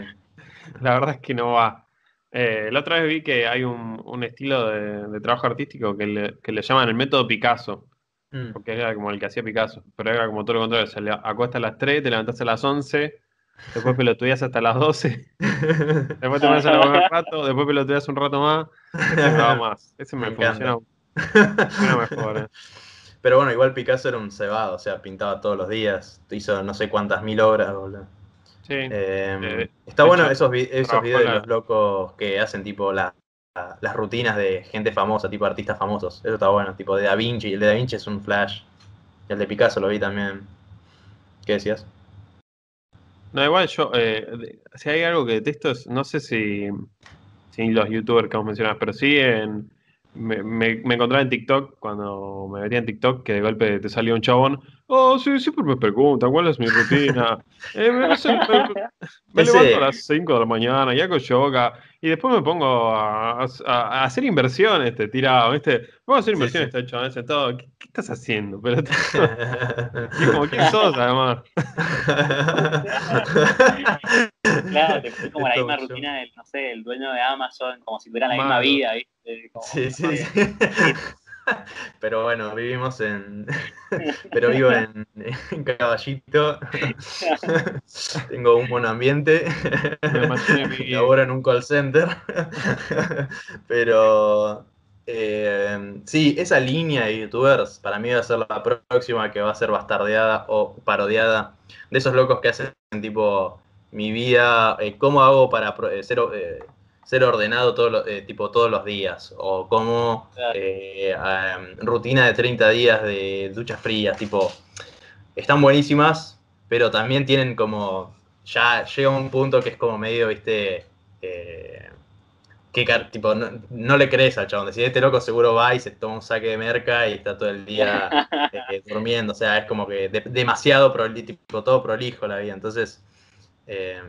S2: la verdad es que no va. Eh, la otra vez vi que hay un, un estilo de, de trabajo artístico que le, que le llaman el método Picasso.
S1: Mm.
S2: porque era como el que hacía Picasso, pero era como todo lo contrario, se le acuesta a las 3, te levantás a las 11, después pelotudeas hasta las 12, después te pones a un rato, después pelotudeas un rato más, me va más, ese me,
S1: Me
S2: funciona, mejor. eh.
S1: Pero bueno, igual Picasso era un cebado, o sea, pintaba todos los días. Hizo no sé cuántas mil obras, boludo.
S2: Sí,
S1: Eh,
S2: Eh,
S1: está bueno
S2: hecho,
S1: esos, vi- esos videos de los locos que hacen tipo la- la- las rutinas de gente famosa, tipo artistas famosos. Eso está bueno, tipo de Da Vinci. El de Da Vinci es un flash. Y el de Picasso lo vi también. ¿Qué decías?
S2: No, igual yo, eh, si hay algo que detesto, es, no sé si, si los youtubers que vos mencionás, pero sí en, me, me, me encontraba en TikTok, cuando me metía en TikTok, que de golpe te salía un chabón, oh, sí, siempre me preguntan cuál es mi rutina. Eh, me, me- levanto a las 5 de la mañana y hago yoga y después me pongo a, a- a hacer inversiones, te tirado, ¿viste? Vamos a hacer
S1: Sí,
S2: inversiones,
S1: sí.
S2: está hecho, sentado. ¿Qué, qué estás haciendo? Pero, y como, ¿quién sos además?
S3: Claro, te fue como la misma rutina del, no sé, el dueño de Amazon, como si tuviera la misma vida, ¿viste? Como,
S1: Sí, sí, sí. Pero bueno, vivimos en. Pero vivo en, en Caballito. Tengo un buen ambiente. Laboro en un call center. Pero. eh, sí, esa línea de youtubers para mí va a ser la próxima que va a ser bastardeada o parodiada. De esos locos que hacen tipo mi vida, eh, cómo hago para eh, ser, eh, ser ordenado todo lo- eh, tipo, todos los días. O
S3: Claro.
S1: eh, em, rutina de 30 días de duchas frías. Tipo, están buenísimas, pero también tienen como, ya llega un punto que es como medio, viste, eh, que tipo, no, le crees al chabón. Decir, este loco seguro va y se toma un saque de merca y está todo el día eh, durmiendo. O sea, es como que demasiado tipo, todo prolijo la vida. Entonces, eh,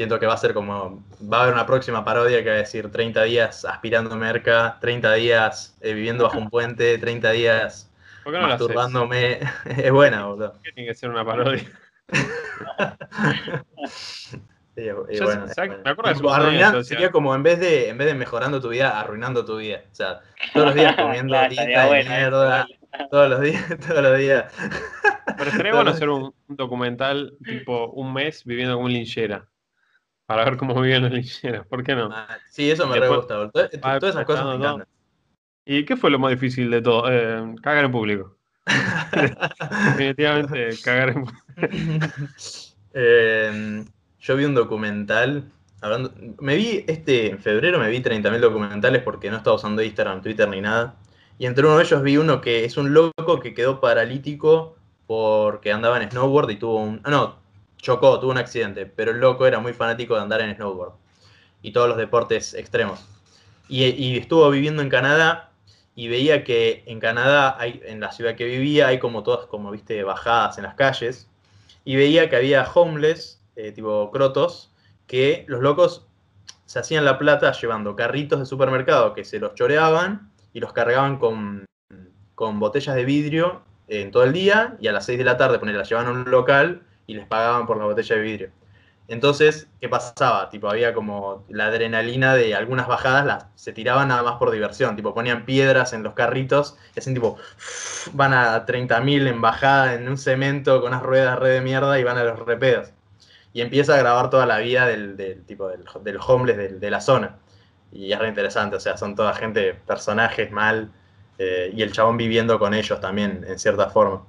S1: siento que va a ser como, va a haber una próxima parodia que va a decir 30 días aspirando merca, 30 días eh, viviendo bajo un puente, 30 días masturbándome. es buena, boludo.
S2: Tiene que ser una parodia.
S1: me acuerdo sería como en vez de en vez de mejorando tu vida, arruinando tu vida. O sea, todos los días comiendo tita de mierda. Todos los días, todos los días.
S2: Pero estaría bueno hacer un, documental tipo un mes viviendo como un linchera. Para ver cómo viven los lincheros. ¿Por qué no? Ah,
S1: sí, eso me re gusta. Todas, esas cosas me encantan.
S2: ¿Y qué fue lo más difícil de todo? Eh, cagar en público. Definitivamente, cagar en público.
S1: eh, yo vi un documental. Hablando, me vi este, en febrero me vi 30.000 documentales porque no estaba usando Instagram, Twitter ni nada. Y entre uno de ellos vi uno que es un loco que quedó paralítico porque andaba en snowboard y tuvo un. No, chocó, tuvo un accidente. Pero el loco era muy fanático de andar en snowboard y todos los deportes extremos. Y, estuvo viviendo en Canadá y veía que en Canadá, hay, en la ciudad que vivía, hay como todas, como viste, bajadas en las calles. Y veía que había homeless eh, tipo crotos, que los locos se hacían la plata llevando carritos de supermercado que se los choreaban y los cargaban con, con botellas de vidrio en todo el día y a las 6 de la tarde las llevaban a un local y les pagaban por la botella de vidrio. Entonces, ¿qué pasaba? Tipo, había como la adrenalina de algunas bajadas, las, se tiraban nada más por diversión, tipo, ponían piedras en los carritos y hacen tipo, van a 30.000 en bajada en un cemento con unas ruedas re de mierda y van a los repedos y empieza a grabar toda la vida del, tipo del, del homeless de, la zona. Y es re interesante, o sea, son toda gente, personajes mal, eh, y el chabón viviendo con ellos también, en cierta forma.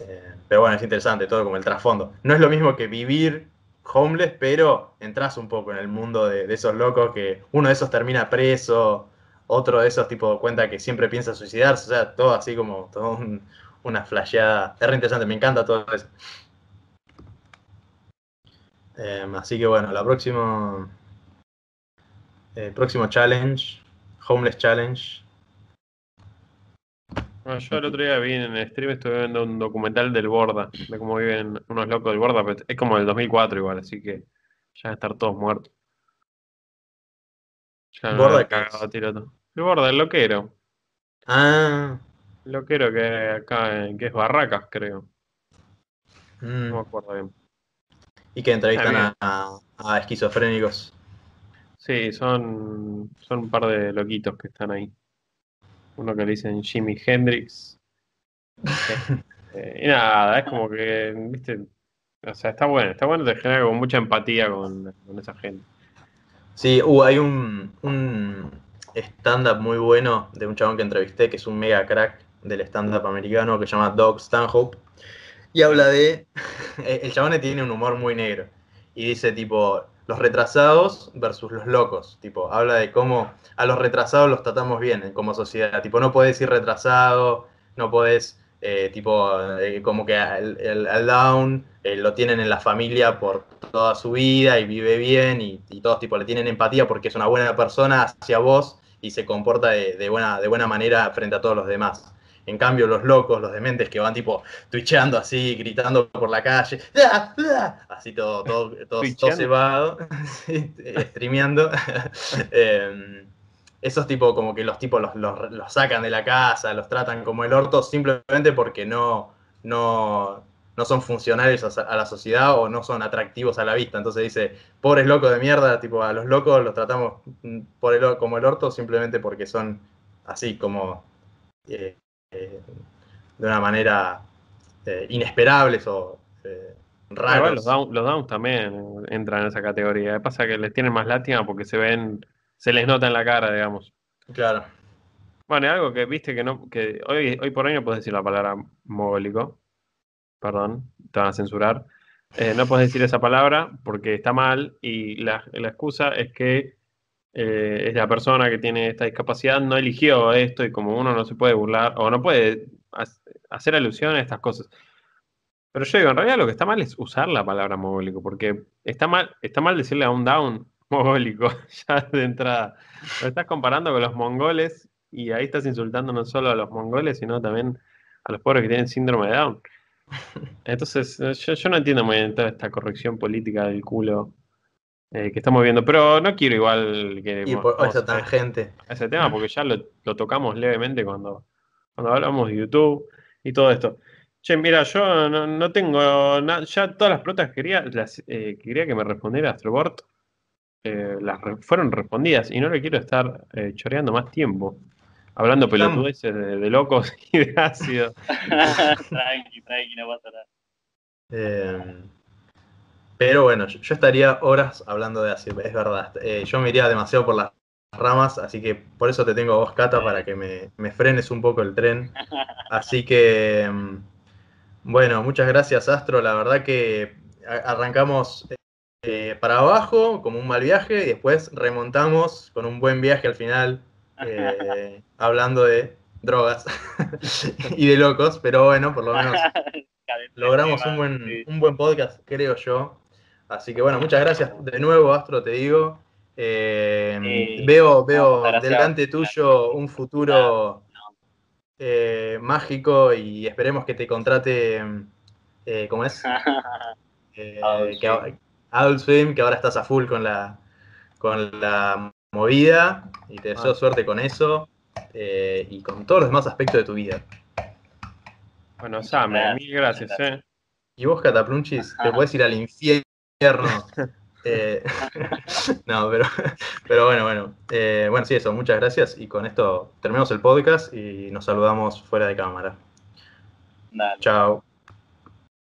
S1: Eh, pero bueno, es interesante todo como el trasfondo. No es lo mismo que vivir homeless, pero entras un poco en el mundo de, esos locos que uno de esos termina preso, otro de esos tipo cuenta que siempre piensa suicidarse, o sea, todo así como todo una flasheada. Es re interesante, me encanta todo eso. Em, así que bueno, la próxima. El próximo challenge, Homeless Challenge.
S2: Yo el otro día vi en el stream, estuve viendo un documental del Borda, de cómo viven unos locos del Borda, pero es como del 2004 igual, así que ya van a estar todos muertos.
S1: Ya ¿Borda cagado
S2: tiro El Borda, el loquero.
S1: Ah.
S2: El loquero que acá, que es Barracas, creo.
S1: Mm. No me acuerdo bien. Y que entrevistan a, esquizofrénicos.
S2: Sí, son, son un par de loquitos que están ahí. Uno que le dicen Jimi Hendrix. Eh, y nada, es como que, viste, o sea, está bueno, está bueno, te genera con mucha empatía con, esa gente.
S1: Sí, uh, hay un, un stand-up muy bueno de un chabón que entrevisté, que es un mega crack del stand-up americano, que se llama Doug Stanhope, y habla de. El chabón tiene un humor muy negro. Y dice, tipo, los retrasados versus los locos. Tipo, habla de cómo a los retrasados los tratamos bien como sociedad. Tipo, no puedes ir retrasado, no puedes, eh, tipo, eh, como que al, down eh, lo tienen en la familia por toda su vida y vive bien y, todos, tipo, le tienen empatía porque es una buena persona hacia vos y se comporta de, buena, de buena manera frente a todos los demás. En cambio, los locos, los dementes que van tipo twitchando así, gritando por la calle, así todo, todo, todo, todo cebado, streameando. Em, esos tipos como que los tipos los, sacan de la casa, los tratan como el orto simplemente porque no, no, no son funcionales a, la sociedad o no son atractivos a la vista. Entonces dice, pobres locos de mierda, tipo a los locos los tratamos mm, por el, como el orto simplemente porque son así como eh, eh, de una manera eh, inesperables o eh, raros.
S2: los, downs, también entran en esa categoría. Pasa que les tienen más lástima porque se ven, se les nota en la cara, digamos.
S1: Claro.
S2: Bueno, algo que viste que no, que hoy, hoy por hoy no puedes decir la palabra mogólico. Perdón, te van a censurar. no puedes decir esa palabra porque está mal y la, la excusa es que eh, es la persona que tiene esta discapacidad, no eligió esto y como uno no se puede burlar o no puede hacer alusión a estas cosas. Pero yo digo, en realidad lo que está mal es usar la palabra mogólico, porque está mal, está mal decirle a un down mogólico ya de entrada. Lo estás comparando con los mongoles y ahí estás insultando no solo a los mongoles, sino también a los pobres que tienen síndrome de Down. Entonces, yo, no entiendo muy bien toda esta corrección política del culo eh, que estamos viendo, pero no quiero igual que...
S1: Y por esa tangente.
S2: Ese tema, porque ya lo, tocamos levemente cuando, cuando hablamos de YouTube y todo esto. Che, mira, yo no, tengo nada, ya todas las preguntas que quería, las, eh, quería que me respondiera Astrobort, eh, las fueron respondidas y no le quiero estar choreando más tiempo. Hablando pelotudeces de, de, locos y de ácido.
S3: tranqui, tranqui, no pasa nada.
S1: Eh, pero bueno, yo, estaría horas hablando de ácido, es verdad. Eh, yo me iría demasiado por las ramas, así que por eso te tengo a vos, Cata, para que me, frenes un poco el tren. Así que, mm, bueno, muchas gracias, Astro. La verdad que arrancamos eh, para abajo, como un mal viaje, y después remontamos con un buen viaje al final eh, hablando de drogas y de locos, pero bueno, por lo menos logramos un buen, un buen podcast, creo yo. Así que bueno, muchas gracias de nuevo, Astro, te digo. Eh, veo veo delante tuyo un futuro eh, mágico y esperemos que te contrate, ¿cómo es? Adult Swim, que ahora estás a full con la, con la movida y te deseo ah. suerte con eso eh, y con todos los demás aspectos de tu vida.
S2: Bueno, Sam, mil gracias. Eh.
S1: Y vos, Cataplunchis, te puedes ir al infierno. Eh, no, pero, pero bueno, bueno. bueno, sí, eso, muchas gracias. Y con esto terminamos el podcast y nos saludamos fuera de cámara. Chao.